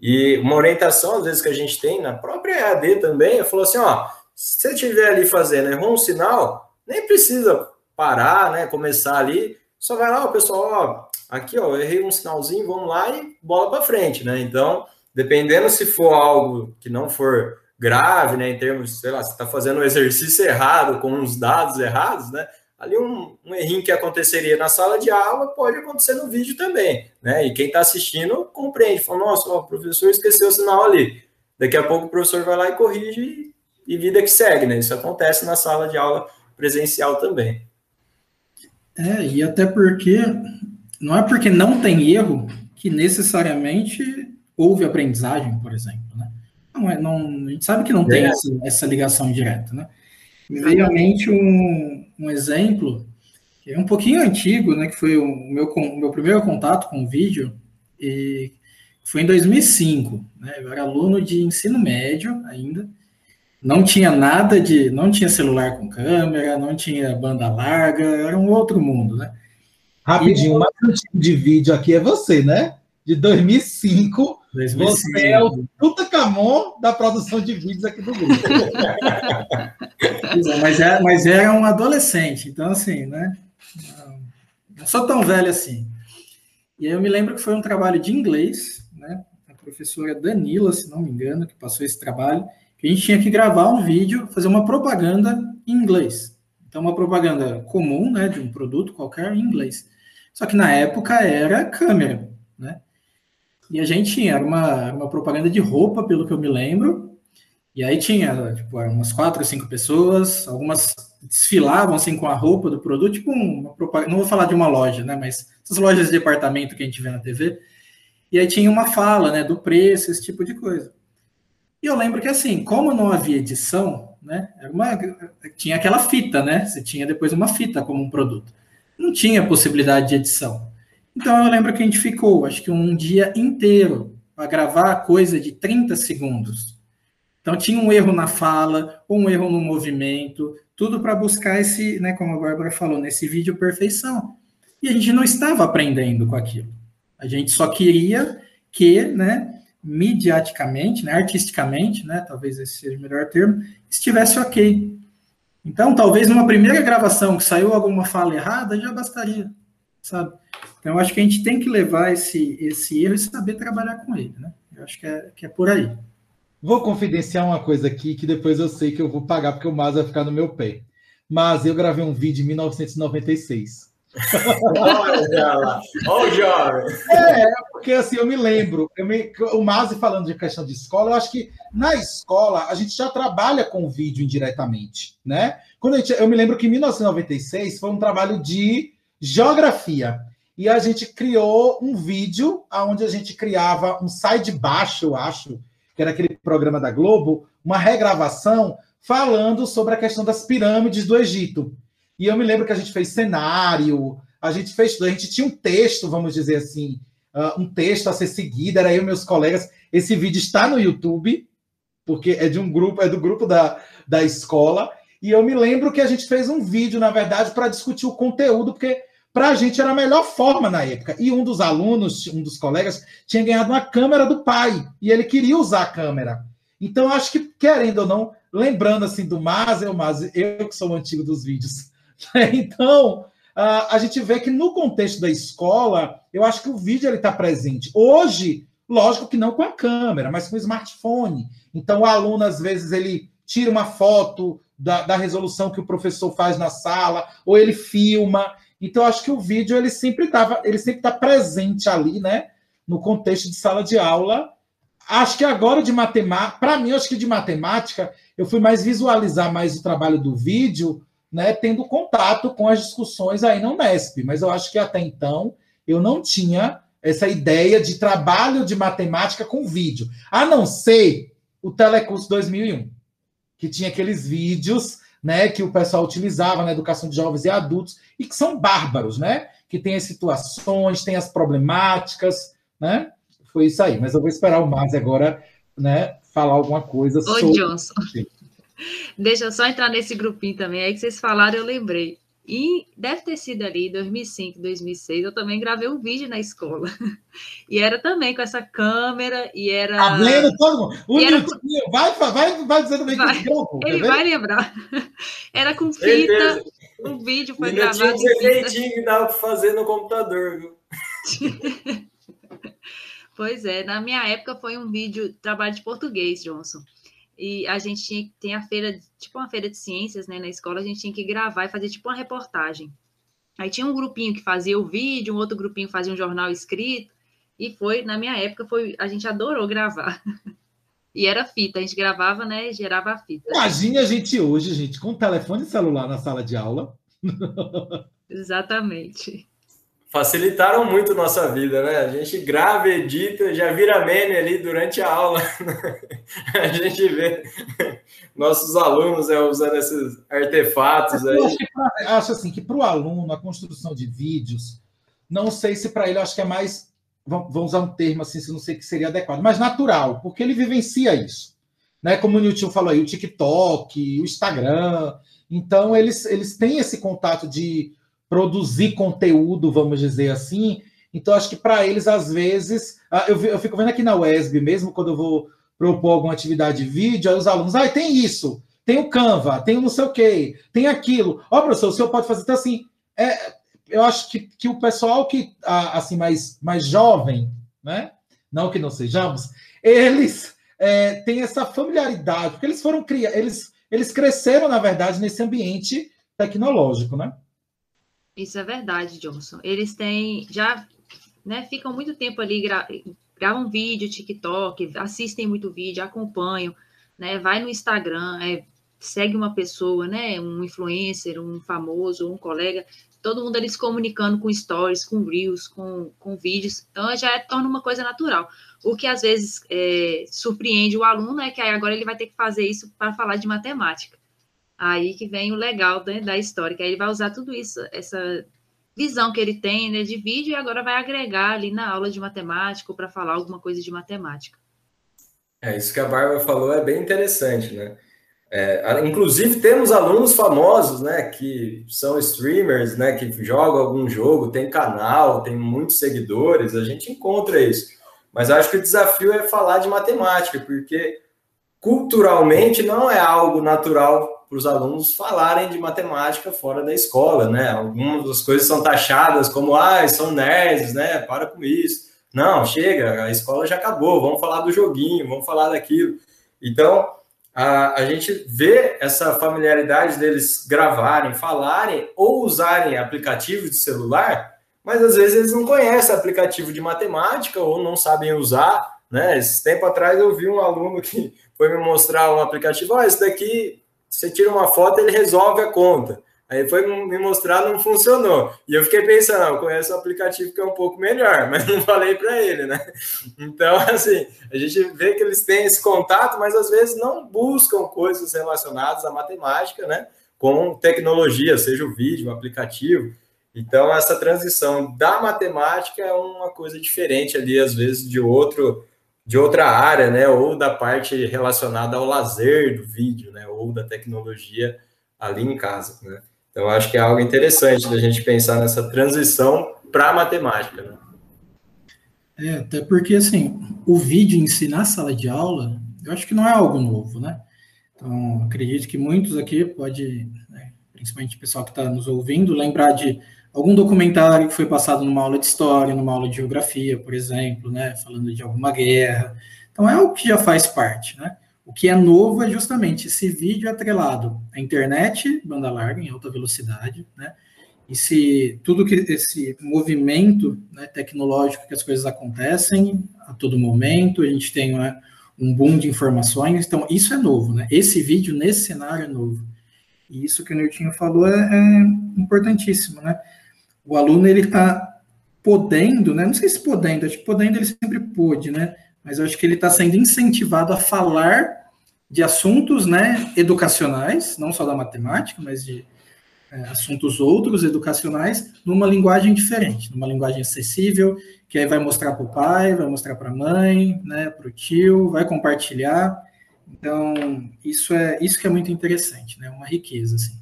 E uma orientação, às vezes, que a gente tem na própria EAD também, é falou assim: ó, se você estiver ali fazendo, errou um sinal, nem precisa parar, né? Começar ali, só vai lá, o pessoal, ó, aqui, ó, eu errei um sinalzinho, vamos lá e bola para frente, né? Então, dependendo se for algo que não for grave, né, em termos, sei lá, você está fazendo um exercício errado, com uns dados errados, né? Ali um, um errinho que aconteceria na sala de aula pode acontecer no vídeo também, né? E quem está assistindo compreende, fala, nossa, o professor esqueceu o sinal ali. Daqui a pouco o professor vai lá e corrige e, e vida que segue, né? Isso acontece na sala de aula presencial também. É, e até porque não é porque não tem erro que necessariamente houve aprendizagem, por exemplo, né? Não é, não, a gente sabe que não tem é. essa, essa ligação direta, né? Me veio à mente um, um exemplo que é um pouquinho antigo, né? Que foi o meu, o meu primeiro contato com o vídeo, e foi em 2005. Né, eu era aluno de ensino médio ainda. Não tinha nada de. Não tinha celular com câmera, não tinha banda larga, era um outro mundo, né? Rapidinho, o mais antigo de vídeo aqui é você, né? De 2005. 2005. Você é o Tutankhamon da produção de vídeos aqui do grupo. mas, era, é, mas era um adolescente, então assim, né? Não sou tão velho assim. E aí eu me lembro que foi um trabalho de inglês, né? A professora Danila, se não me engano, que passou esse trabalho, que a gente tinha que gravar um vídeo, fazer uma propaganda em inglês. Então, uma propaganda comum, né, de um produto qualquer em inglês. Só que na época era câmera? E a gente tinha, era uma, uma propaganda de roupa, pelo que eu me lembro, e aí tinha tipo, umas quatro ou cinco pessoas, algumas desfilavam assim com a roupa do produto, tipo uma propaganda, não vou falar de uma loja, né, mas essas lojas de departamento que a gente vê na TV. E aí tinha uma fala, né, do preço, esse tipo de coisa. E eu lembro que assim, como não havia edição, né, uma, tinha aquela fita, né, você tinha depois uma fita como um produto. Não tinha possibilidade de edição. Então eu lembro que a gente ficou, acho que um dia inteiro para gravar coisa de 30 segundos então tinha um erro na fala, um erro no movimento, tudo para buscar esse, né, como a Bárbara falou, nesse vídeo perfeição. E a gente não estava aprendendo com aquilo. A gente só queria que, né, midiaticamente, né, artisticamente, né, talvez esse seja o melhor termo, estivesse ok. Então, talvez numa primeira gravação que saiu alguma fala errada, já bastaria, sabe? Então, acho que a gente tem que levar esse, esse erro e saber trabalhar com ele, né? Eu acho que é, que é por aí. Vou confidenciar uma coisa aqui que depois eu sei que eu vou pagar porque o Mas vai ficar no meu pé. Mas eu gravei um vídeo em 1996. Olha o jovem. É, porque assim, eu me lembro, eu me, o Mazi falando de questão de escola, eu acho que na escola a gente já trabalha com vídeo indiretamente, né? Quando a gente, eu me lembro que em 1996 foi um trabalho de geografia. E a gente criou um vídeo onde a gente criava um sai de baixo, eu acho, que era aquele programa da Globo, uma regravação falando sobre a questão das pirâmides do Egito. E eu me lembro que a gente fez cenário, a gente fez a gente tinha um texto, vamos dizer assim, uh, um texto a ser seguido, era eu e meus colegas. Esse vídeo está no YouTube, porque é de um grupo, é do grupo da, da escola. E eu me lembro que a gente fez um vídeo, na verdade, para discutir o conteúdo, porque para a gente era a melhor forma na época. E um dos alunos, um dos colegas, tinha ganhado uma câmera do pai e ele queria usar a câmera. Então, acho que, querendo ou não, lembrando assim do Mazel, Mas, eu que sou o antigo dos vídeos, (laughs) Então, a gente vê que no contexto da escola, eu acho que o vídeo está presente. Hoje, lógico que não com a câmera, mas com o smartphone. Então, o aluno, às vezes, ele tira uma foto da, da resolução que o professor faz na sala, ou ele filma. Então, acho que o vídeo ele sempre estava, ele sempre está presente ali, né? No contexto de sala de aula. Acho que agora de matemática, para mim, acho que de matemática, eu fui mais visualizar mais o trabalho do vídeo né, tendo contato com as discussões aí no Unesp. Mas eu acho que até então eu não tinha essa ideia de trabalho de matemática com vídeo, a não ser o Telecurso 2001, que tinha aqueles vídeos né, que o pessoal utilizava na educação de jovens e adultos e que são bárbaros, né? Que tem as situações, tem as problemáticas, né? Foi isso aí. Mas eu vou esperar o Márcio agora, né, falar alguma coisa Oi, sobre. Johnson. Deixa eu só entrar nesse grupinho também. Aí que vocês falaram, eu lembrei. E deve ter sido ali 2005, 2006. Eu também gravei um vídeo na escola. (laughs) E era também com essa câmera. E era. Tá vendo todo mundo? O era... vai, vai, vai dizendo bem vai. que gravou, Ele vai lembrar. (laughs) Era com fita. O vídeo foi Ainda gravado. Tinha um efeitinho que dava para fazer no computador, viu? (laughs) pois é, na minha época foi um vídeo, trabalho de português, Johnson e a gente tinha tem a feira, tipo uma feira de ciências, né, na escola, a gente tinha que gravar e fazer tipo uma reportagem. Aí tinha um grupinho que fazia o vídeo, um outro grupinho fazia um jornal escrito, e foi, na minha época, foi, a gente adorou gravar. (laughs) E era fita, a gente gravava, né, gerava a fita. Imagine a gente hoje, gente, com telefone celular na sala de aula. (laughs) Exatamente facilitaram muito nossa vida, né? A gente grava, edita, já vira meme ali durante a aula. (laughs) a gente vê nossos alunos é, usando esses artefatos aí. Acho, pra, acho assim que para o aluno a construção de vídeos, não sei se para ele acho que é mais, vamos usar um termo assim, se não sei que seria adequado, mas natural, porque ele vivencia isso. Né? Como o Newton falou aí, o TikTok, o Instagram. Então, eles, eles têm esse contato de produzir conteúdo, vamos dizer assim. Então, acho que para eles, às vezes, ah, eu, fico vendo aqui na UESB mesmo, quando eu vou propor alguma atividade de vídeo, aí os alunos, ah, tem isso, tem o Canva, tem o não sei o quê, tem aquilo. Ó, oh, professor, o senhor pode fazer. Então, assim, é, eu acho que, que o pessoal que, assim, mais, mais jovem, né? Não que não sejamos, eles é, têm essa familiaridade, porque eles foram criar, eles, eles cresceram, na verdade, nesse ambiente tecnológico, né? Isso é verdade, Johnson. Eles têm, já, né, ficam muito tempo ali, gra gravam vídeo, TikTok, assistem muito vídeo, acompanham, né, vai no Instagram, é, segue uma pessoa, né, um influencer, um famoso, um colega, todo mundo se comunicando com stories, com reels, com, com vídeos, então já é, torna uma coisa natural. O que às vezes é, surpreende o aluno é que agora ele vai ter que fazer isso para falar de matemática. Aí que vem o legal né, da história, que aí ele vai usar tudo isso, essa visão que ele tem né, de vídeo, e agora vai agregar ali na aula de matemática para falar alguma coisa de matemática. É, isso que a Bárbara falou é bem interessante, né? É, inclusive temos alunos famosos, né, que são streamers, né, que jogam algum jogo, tem canal, tem muitos seguidores, a gente encontra isso. Mas acho que o desafio é falar de matemática, porque culturalmente não é algo natural para os alunos falarem de matemática fora da escola, né? Algumas das coisas são taxadas como, ah, são nerds, né? Para com isso. Não, chega, a escola já acabou, vamos falar do joguinho, vamos falar daquilo. Então, a, a gente vê essa familiaridade deles gravarem, falarem ou usarem aplicativo de celular, mas às vezes eles não conhecem aplicativo de matemática ou não sabem usar, né? Esse tempo atrás eu vi um aluno que foi me mostrar um aplicativo, oh, esse daqui, você tira uma foto, ele resolve a conta. Aí foi me mostrar, não funcionou. E eu fiquei pensando, eu conheço um aplicativo que é um pouco melhor, mas não (laughs) falei para ele, né? Então, (laughs) assim, a gente vê que eles têm esse contato, mas às vezes não buscam coisas relacionadas à matemática, né? Com tecnologia, seja o vídeo, o aplicativo. Então, essa transição da matemática é uma coisa diferente ali, às vezes, de outro de outra área, né? Ou da parte relacionada ao lazer do vídeo, né? Ou da tecnologia ali em casa, né? Então, acho que é algo interessante da gente pensar nessa transição para a matemática. Né? É, até porque, assim, o vídeo em si na sala de aula, eu acho que não é algo novo, né? Então, acredito que muitos aqui pode, né, principalmente o pessoal que está nos ouvindo, lembrar de algum documentário que foi passado numa aula de história, numa aula de geografia, por exemplo, né? Falando de alguma guerra. Então, é algo que já faz parte, né? O que é novo é justamente esse vídeo atrelado à internet, banda larga, em alta velocidade, né? E se tudo que esse movimento né, tecnológico que as coisas acontecem a todo momento, a gente tem né, um boom de informações, então isso é novo, né? Esse vídeo nesse cenário é novo. E isso que o Niltinho falou é, é importantíssimo, né? O aluno ele está podendo, né? Não sei se podendo, acho que podendo ele sempre pôde, né? Mas eu acho que ele está sendo incentivado a falar de assuntos né, educacionais, não só da matemática, mas de é, assuntos outros educacionais, numa linguagem diferente, numa linguagem acessível, que aí vai mostrar para o pai, vai mostrar para a mãe, né, para o tio, vai compartilhar. Então, isso é isso que é muito interessante, né, uma riqueza, assim.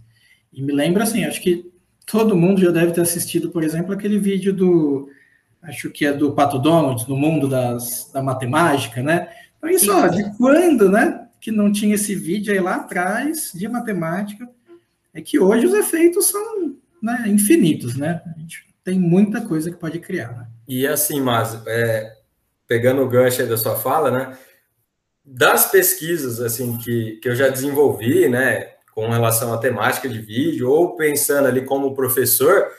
E me lembra, assim, acho que todo mundo já deve ter assistido, por exemplo, aquele vídeo do, acho que é do Pato Donald, no mundo das, da matemática, né? Então, isso, ó, de quando, né? que não tinha esse vídeo aí lá atrás de matemática, é que hoje os efeitos são né, infinitos, né? A gente tem muita coisa que pode criar. Né? E assim, mas é, pegando o gancho aí da sua fala, né? Das pesquisas assim que, que eu já desenvolvi, né, com relação à temática de vídeo, ou pensando ali como professor,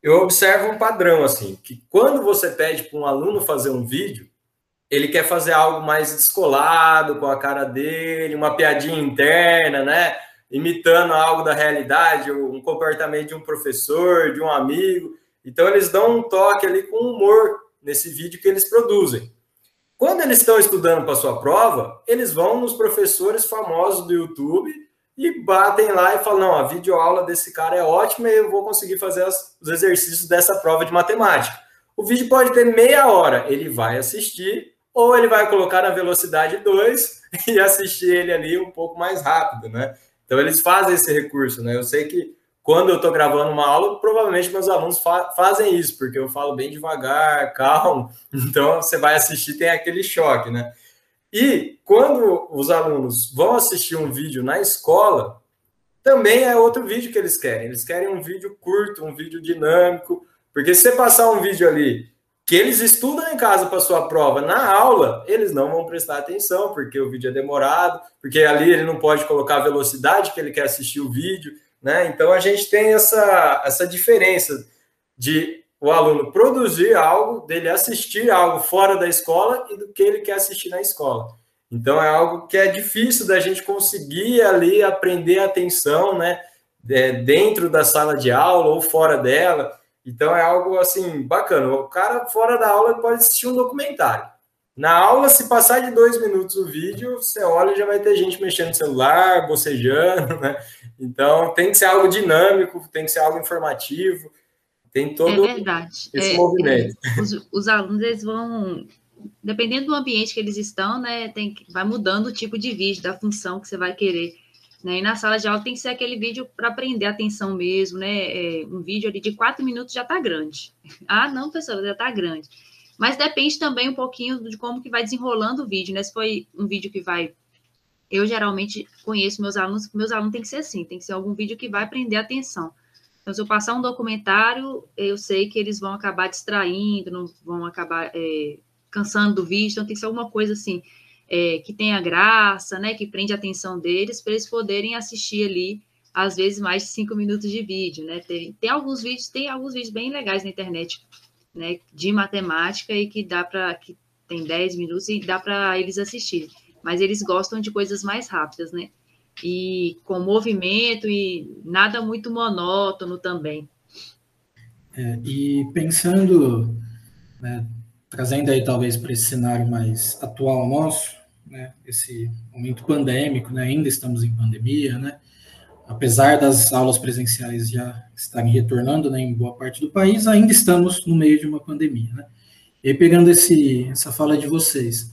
eu observo um padrão assim, que quando você pede para um aluno fazer um vídeo, ele quer fazer algo mais descolado com a cara dele, uma piadinha interna, né? Imitando algo da realidade, um comportamento de um professor, de um amigo. Então eles dão um toque ali com humor nesse vídeo que eles produzem. Quando eles estão estudando para sua prova, eles vão nos professores famosos do YouTube e batem lá e falam: não, a videoaula desse cara é ótima e eu vou conseguir fazer os exercícios dessa prova de matemática. O vídeo pode ter meia hora, ele vai assistir ou ele vai colocar na velocidade 2 (laughs) e assistir ele ali um pouco mais rápido, né? Então eles fazem esse recurso, né? Eu sei que quando eu estou gravando uma aula, provavelmente meus alunos fa fazem isso, porque eu falo bem devagar, (laughs) calmo, então você vai assistir, tem aquele choque, né? E quando os alunos vão assistir um vídeo na escola, também é outro vídeo que eles querem. Eles querem um vídeo curto, um vídeo dinâmico, porque se você passar um vídeo ali que eles estudam em casa para sua prova na aula, eles não vão prestar atenção, porque o vídeo é demorado, porque ali ele não pode colocar a velocidade que ele quer assistir o vídeo, né? Então a gente tem essa, essa diferença de o aluno produzir algo, dele assistir algo fora da escola e do que ele quer assistir na escola. Então é algo que é difícil da gente conseguir ali aprender a atenção, né? É, dentro da sala de aula ou fora dela. Então é algo assim bacana. O cara fora da aula pode assistir um documentário. Na aula, se passar de dois minutos o vídeo, você olha e já vai ter gente mexendo no celular, bocejando, (laughs) né? Então tem que ser algo dinâmico, tem que ser algo informativo, tem todo é verdade. esse é, movimento. É, os, os, alunos eles vão, dependendo do ambiente que eles estão, né? Tem, vai mudando o tipo de vídeo, da função que você vai querer né? E na sala de aula tem que ser aquele vídeo para prender a atenção mesmo, né? É, um vídeo ali de quatro minutos já está grande. (laughs) Ah, não, professora, já está grande. Mas depende também um pouquinho de como que vai desenrolando o vídeo, né? Se foi um vídeo que vai eu geralmente conheço meus alunos, meus alunos tem que ser assim, tem que ser algum vídeo que vai prender a atenção. Então, se eu passar um documentário, eu sei que eles vão acabar distraindo, não vão acabar é, cansando do vídeo, então tem que ser alguma coisa assim, é, que tenha graça, né, que prende a atenção deles, para eles poderem assistir ali, às vezes, mais de cinco minutos de vídeo, né? Tem, tem alguns vídeos, tem alguns vídeos bem legais na internet, né, de matemática e que dá para, que tem 10 minutos e dá para eles assistirem mas eles gostam de coisas mais rápidas, né? E com movimento e nada muito monótono também. É, e pensando, né, trazendo aí talvez para esse cenário mais atual nosso, né, esse momento pandêmico, né, ainda estamos em pandemia, né, apesar das aulas presenciais já estarem retornando né, em boa parte do país, ainda estamos no meio de uma pandemia. Né? E pegando esse, essa fala de vocês,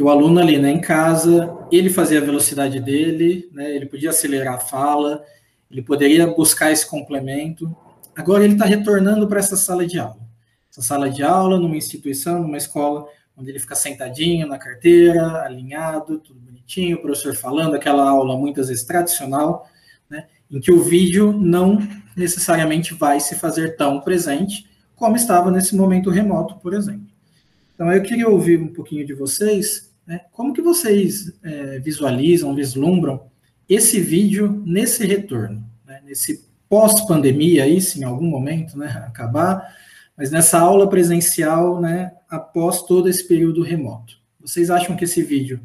que o aluno ali, né, em casa, ele fazia a velocidade dele, né, ele podia acelerar a fala, ele poderia buscar esse complemento. Agora ele está retornando para essa sala de aula. Essa sala de aula numa instituição, numa escola, onde ele fica sentadinho na carteira, alinhado, tudo bonitinho, o professor falando, aquela aula muitas vezes tradicional, né, em que o vídeo não necessariamente vai se fazer tão presente como estava nesse momento remoto, por exemplo. Então, eu queria ouvir um pouquinho de vocês, né, como que vocês é, visualizam, vislumbram esse vídeo nesse retorno, né, nesse pós-pandemia, aí, se em algum momento né, (laughs) acabar, mas nessa aula presencial, né, após todo esse período remoto. Vocês acham que esse vídeo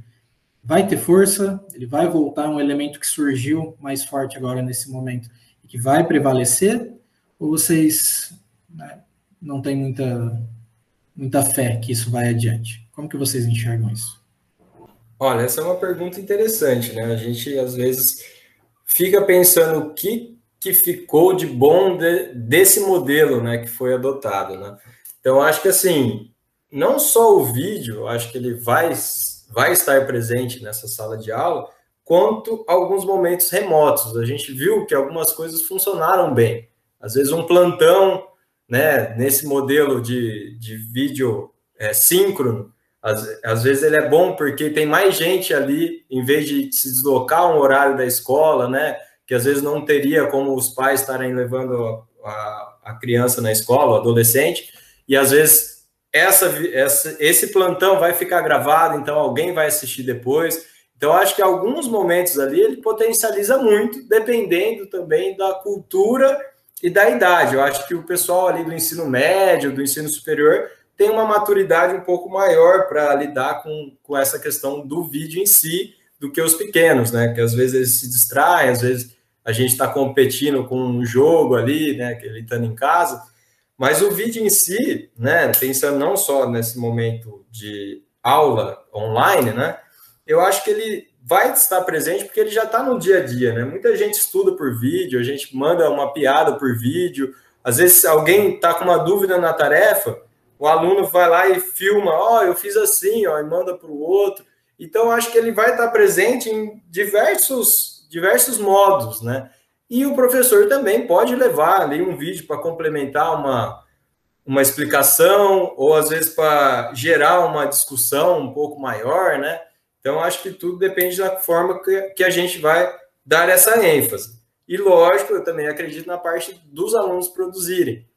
vai ter força? Ele vai voltar um elemento que surgiu mais forte agora nesse momento e que vai prevalecer? Ou vocês né, não têm muita muita fé que isso vai adiante. Como que vocês enxergam isso? Olha, essa é uma pergunta interessante, né? A gente às vezes fica pensando o que, que ficou de bom de, desse modelo, né, que foi adotado, né? Então acho que assim, não só o vídeo, acho que ele vai vai estar presente nessa sala de aula, quanto alguns momentos remotos. A gente viu que algumas coisas funcionaram bem. Às vezes um plantão né, nesse modelo de, de vídeo é, síncrono, às, às vezes ele é bom porque tem mais gente ali, em vez de se deslocar um horário da escola, né, que às vezes não teria como os pais estarem levando a, a criança na escola, o adolescente, e às vezes essa, essa, esse plantão vai ficar gravado, então alguém vai assistir depois. Então, acho que alguns momentos ali ele potencializa muito, dependendo também da cultura e da idade. Eu acho que o pessoal ali do ensino médio, do ensino superior, tem uma maturidade um pouco maior para lidar com, com essa questão do vídeo em si do que os pequenos, né? Que às vezes eles se distraem, às vezes a gente está competindo com um jogo ali, né? Que ele está em casa. Mas o vídeo em si, né? Pensando não só nesse momento de aula online, né? Eu acho que ele vai estar presente porque ele já está no dia a dia, né? Muita gente estuda por vídeo, a gente manda uma piada por vídeo. Às vezes alguém está com uma dúvida na tarefa, o aluno vai lá e filma, ó, oh, eu fiz assim, ó, e manda para o outro. Então, acho que ele vai estar presente em diversos, diversos modos, né? E o professor também pode levar ali um vídeo para complementar uma, uma explicação, ou às vezes para gerar uma discussão um pouco maior, né? Então, acho que tudo depende da forma que, que a gente vai dar essa ênfase. E, lógico, eu também acredito na parte dos alunos produzirem.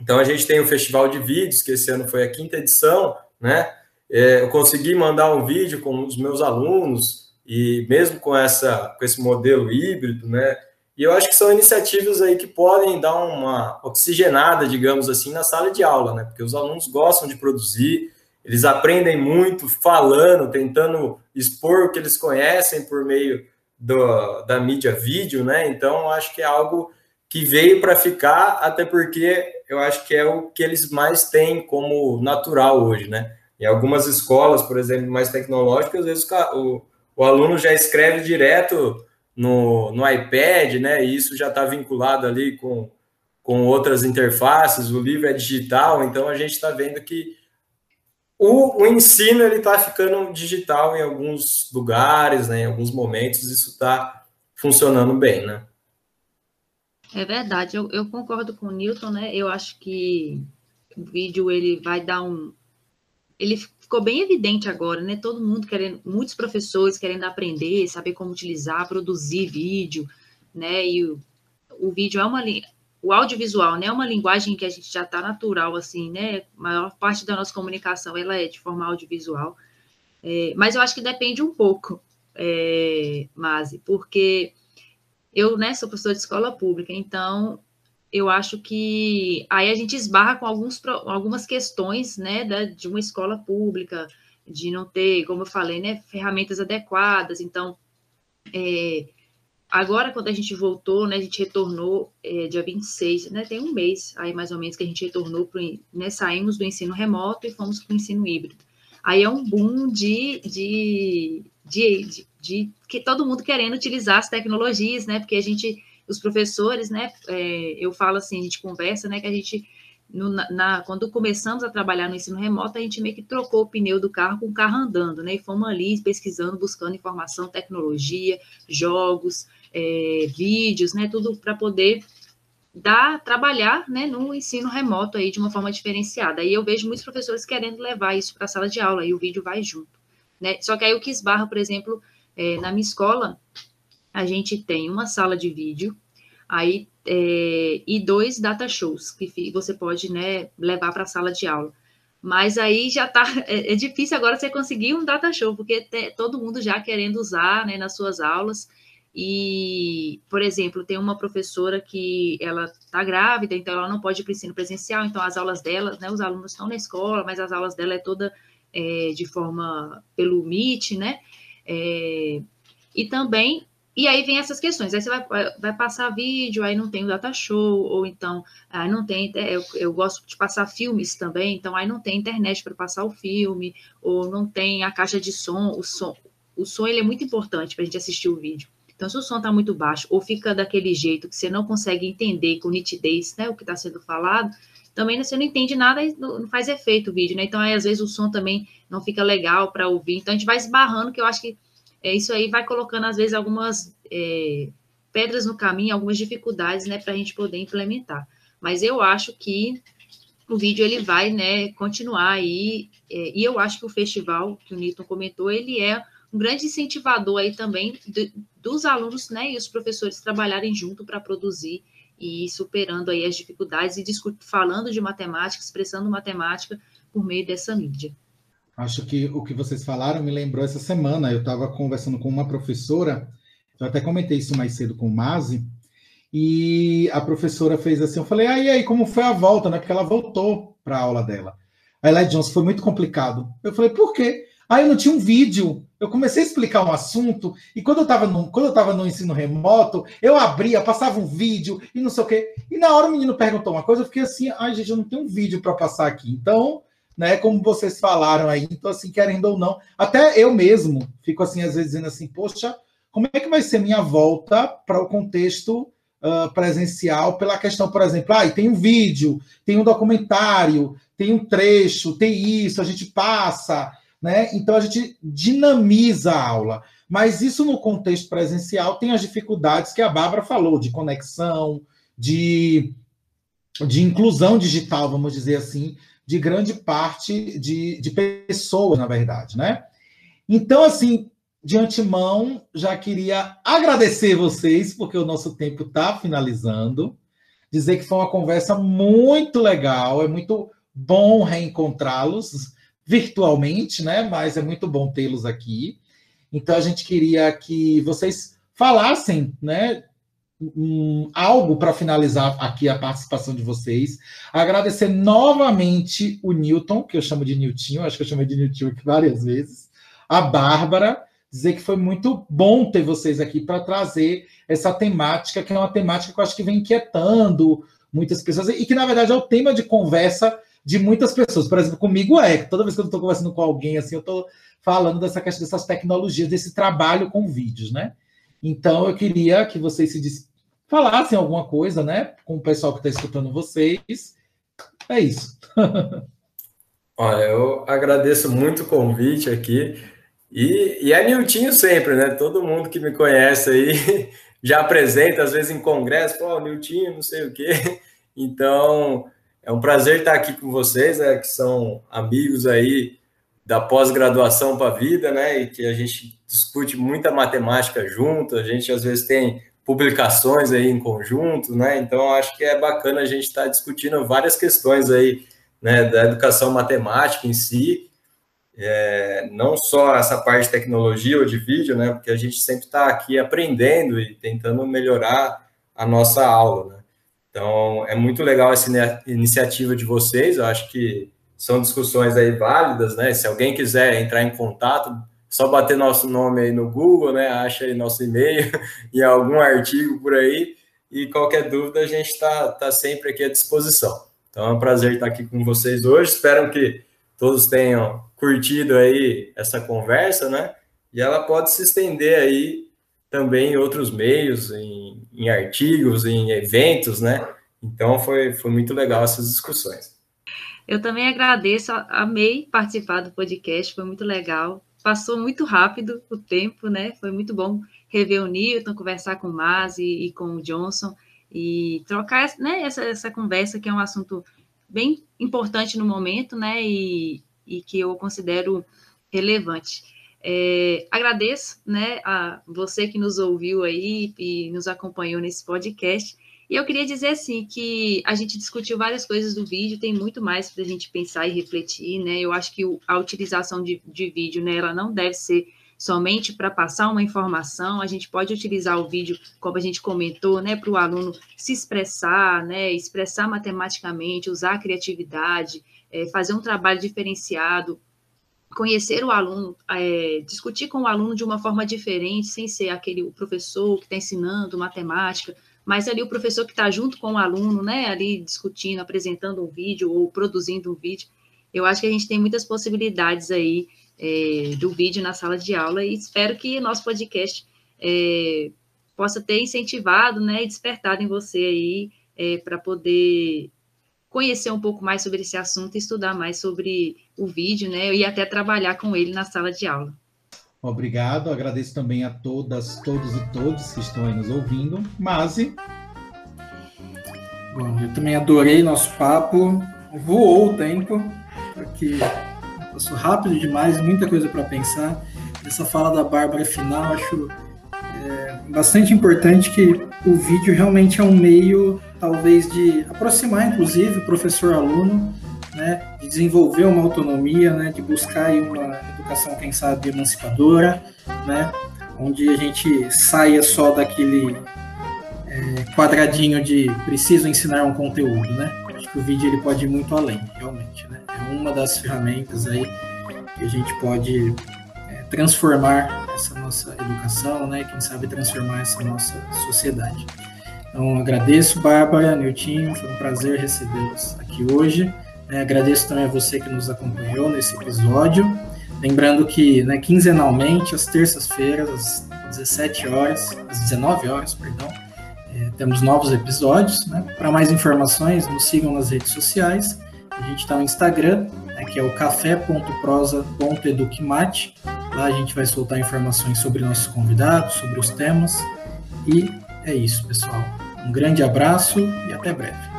Então, a gente tem o Festival de Vídeos, que esse ano foi a quinta edição, né? É, eu consegui mandar um vídeo com os meus alunos, e mesmo com, essa, com esse modelo híbrido, né? E eu acho que são iniciativas aí que podem dar uma oxigenada, digamos assim, na sala de aula, né? Porque os alunos gostam de produzir, eles aprendem muito falando, tentando expor o que eles conhecem por meio do, da mídia vídeo, né? Então, acho que é algo que veio para ficar, até porque eu acho que é o que eles mais têm como natural hoje, né? Em algumas escolas, por exemplo, mais tecnológicas, às vezes o, o aluno já escreve direto no, no iPad, né? E isso já está vinculado ali com, com outras interfaces, o livro é digital, então a gente está vendo que o, o ensino ele está ficando digital em alguns lugares, né, em alguns momentos, isso está funcionando bem, né? É verdade, eu, eu, concordo com o Newton, né? Eu acho que o vídeo ele vai dar um, ele ficou bem evidente agora, né? Todo mundo querendo, muitos professores querendo aprender, saber como utilizar, produzir vídeo, né? E o, o vídeo é uma o audiovisual, né? É uma linguagem que a gente já está natural, assim, né? A maior parte da nossa comunicação ela é de forma audiovisual. É, mas eu acho que depende um pouco, é, porque eu, né, sou professora de escola pública, então eu acho que aí a gente esbarra com alguns, algumas questões, né, da, de uma escola pública, de não ter, como eu falei, né, ferramentas adequadas. Então, é, agora, quando a gente voltou, né, a gente retornou é, dia 26, né, tem um mês aí mais ou menos que a gente retornou, pro, né, saímos do ensino remoto e fomos para o ensino híbrido. Aí é um boom de, de, de, de, de que todo mundo querendo utilizar as tecnologias, né, porque a gente os professores, né? É, eu falo assim, a gente conversa, né? Que a gente, no, na, quando começamos a trabalhar no ensino remoto, a gente meio que trocou o pneu do carro com o carro andando, né? E fomos ali pesquisando, buscando informação, tecnologia, jogos, é, vídeos, né? Tudo para poder dar, trabalhar, né? No ensino remoto aí de uma forma diferenciada. Aí eu vejo muitos professores querendo levar isso para a sala de aula e o vídeo vai junto, né? Só que aí o que esbarra, por exemplo, é, na minha escola, a gente tem uma sala de vídeo, aí é, e dois data shows que você pode né, levar para a sala de aula. Mas aí já tá (laughs) é, é, difícil agora você conseguir um data show, porque te, todo mundo já querendo usar né, nas suas aulas. E, por exemplo, tem uma professora que ela está grávida, então ela não pode ir para o ensino presencial, então as aulas dela, né, os alunos estão na escola, mas as aulas dela é toda é, de forma pelo Meet, né? É, e também e aí vem essas questões. Aí você vai, vai passar vídeo, aí não tem o data show, ou então aí não tem. Eu, eu gosto de passar filmes também, então aí não tem internet para passar o filme, ou não tem a caixa de som. O som, o som ele é muito importante para a gente assistir o vídeo. Então, se o som está muito baixo, ou fica daquele jeito que você não consegue entender com nitidez né, o que está sendo falado, também você não entende nada e não faz efeito o vídeo, né? Então, aí, às vezes, o som também não fica legal para ouvir. Então, a gente vai esbarrando, que eu acho que é, isso aí vai colocando, às vezes, algumas é, pedras no caminho, algumas dificuldades, né, para a gente poder implementar. Mas eu acho que o vídeo ele vai, né, continuar aí, é, e eu acho que o festival que o Newton comentou, ele é um grande incentivador aí também de, dos alunos, né, e os professores trabalharem junto para produzir e superando aí as dificuldades e falando de matemática, expressando matemática por meio dessa mídia. Acho que o que vocês falaram me lembrou essa semana. Eu estava conversando com uma professora, eu até comentei isso mais cedo com o Mazi, e a professora fez assim: eu falei, ah, e aí, como foi a volta, né? Porque ela voltou para a aula dela. Aí ela Johnson foi muito complicado. Eu falei, por quê? Aí eu não tinha um vídeo. Eu comecei a explicar um assunto, e quando eu estava no, quando eu no ensino remoto, eu abria, passava um vídeo e não sei o quê. E na hora o menino perguntou uma coisa, eu fiquei assim, ai, gente, eu não tenho um vídeo para passar aqui. Então, né? Como vocês falaram aí, então assim, querendo ou não, até eu mesmo fico assim, às vezes dizendo assim, poxa, como é que vai ser minha volta para o contexto uh, presencial pela questão, por exemplo, ah, tem um vídeo, tem um documentário, tem um trecho, tem isso, a gente passa, né? Então a gente dinamiza a aula. Mas isso no contexto presencial tem as dificuldades que a Bárbara falou, de conexão, de, de inclusão digital, vamos dizer assim, de grande parte de, de pessoas, na verdade, né? Então, assim, de antemão, já queria agradecer vocês, porque o nosso tempo está finalizando. Dizer que foi uma conversa muito legal, é muito bom reencontrá-los virtualmente, né? Mas é muito bom tê-los aqui. Então, a gente queria que vocês falassem, né? um, algo para finalizar aqui a participação de vocês. Agradecer novamente o Newton, que eu chamo de Newtinho, acho que eu chamei de Newtinho aqui várias vezes, a Bárbara, dizer que foi muito bom ter vocês aqui para trazer essa temática, que é uma temática que eu acho que vem inquietando muitas pessoas, e que, na verdade, é o tema de conversa de muitas pessoas. Por exemplo, comigo é, toda vez que eu estou conversando com alguém, assim, eu estou falando dessa questão dessas tecnologias, desse trabalho com vídeos, né? Então, eu queria que vocês se falassem alguma coisa, né, com o pessoal que está escutando vocês. É isso. (laughs) Olha, eu agradeço muito o convite aqui. E, e é Niltinho sempre, né? Todo mundo que me conhece aí (laughs) já apresenta, às vezes em congresso, pô, Niltinho, não sei o quê. (laughs) Então, é um prazer estar aqui com vocês, né, que são amigos aí da pós-graduação para a vida, né? E que a gente discute muita matemática junto, a gente às vezes tem publicações aí em conjunto, né? Então acho que é bacana a gente estar tá discutindo várias questões aí, né, da educação matemática em si, é, não só essa parte de tecnologia ou de vídeo, né? Porque a gente sempre está aqui aprendendo e tentando melhorar a nossa aula, né? Então é muito legal essa iniciativa de vocês. Eu acho que são discussões aí válidas, né? Se alguém quiser entrar em contato, só bater nosso nome aí no Google, né? Acha aí nosso e-mail (laughs) e algum artigo por aí. E qualquer dúvida, a gente está tá sempre aqui à disposição. Então é um prazer estar aqui com vocês hoje. Espero que todos tenham curtido aí essa conversa, né? E ela pode se estender aí também em outros meios, em, em artigos, em eventos, né? Então foi, foi muito legal essas discussões. Eu também agradeço, amei participar do podcast, foi muito legal. Passou muito rápido o tempo, né? Foi muito bom rever o Newton, conversar com o Masi e com o Johnson e trocar né, essa, essa conversa, que é um assunto bem importante no momento, né? E, e que eu considero relevante. É, agradeço né, a você que nos ouviu aí e nos acompanhou nesse podcast. E eu queria dizer assim que a gente discutiu várias coisas do vídeo, tem muito mais para a gente pensar e refletir, né? Eu acho que a utilização de, de vídeo, né, ela não deve ser somente para passar uma informação, a gente pode utilizar o vídeo, como a gente comentou, né, para o aluno se expressar, né, expressar matematicamente, usar a criatividade, é, fazer um trabalho diferenciado, conhecer o aluno, é, discutir com o aluno de uma forma diferente, sem ser aquele o professor que está ensinando matemática, mas ali o professor que está junto com o aluno, né, ali discutindo, apresentando um vídeo ou produzindo um vídeo. Eu acho que a gente tem muitas possibilidades aí é, do vídeo na sala de aula e espero que nosso podcast é, possa ter incentivado, né, e despertado em você aí é, para poder conhecer um pouco mais sobre esse assunto, estudar mais sobre o vídeo, né, e até trabalhar com ele na sala de aula. Obrigado, agradeço também a todas, todos e todos que estão aí nos ouvindo. Mase. Bom, eu também adorei nosso papo, voou o tempo, porque passou rápido demais, muita coisa para pensar. Essa fala da Bárbara final, acho é, bastante importante que o vídeo realmente é um meio, talvez, de aproximar, inclusive, o professor-aluno, né, de desenvolver uma autonomia, né, de buscar uma educação, quem sabe, emancipadora, né, onde a gente saia só daquele é, quadradinho de preciso ensinar um conteúdo, né? Acho que o vídeo ele pode ir muito além, realmente, né? É uma das ferramentas aí que a gente pode é, transformar essa nossa educação, né? Quem sabe transformar essa nossa sociedade. Então, agradeço, Bárbara, Niltinho, foi um prazer recebê-los aqui hoje. É, agradeço também a você que nos acompanhou nesse episódio. Lembrando que, né, quinzenalmente, às terças-feiras, às 17 horas, às 19 horas, perdão, é, temos novos episódios. Né? Para mais informações, nos sigam nas redes sociais. A gente está no Instagram, né, que é o café.prosa.educmate. Lá a gente vai soltar informações sobre nossos convidados, sobre os temas. E é isso, pessoal. Um grande abraço e até breve.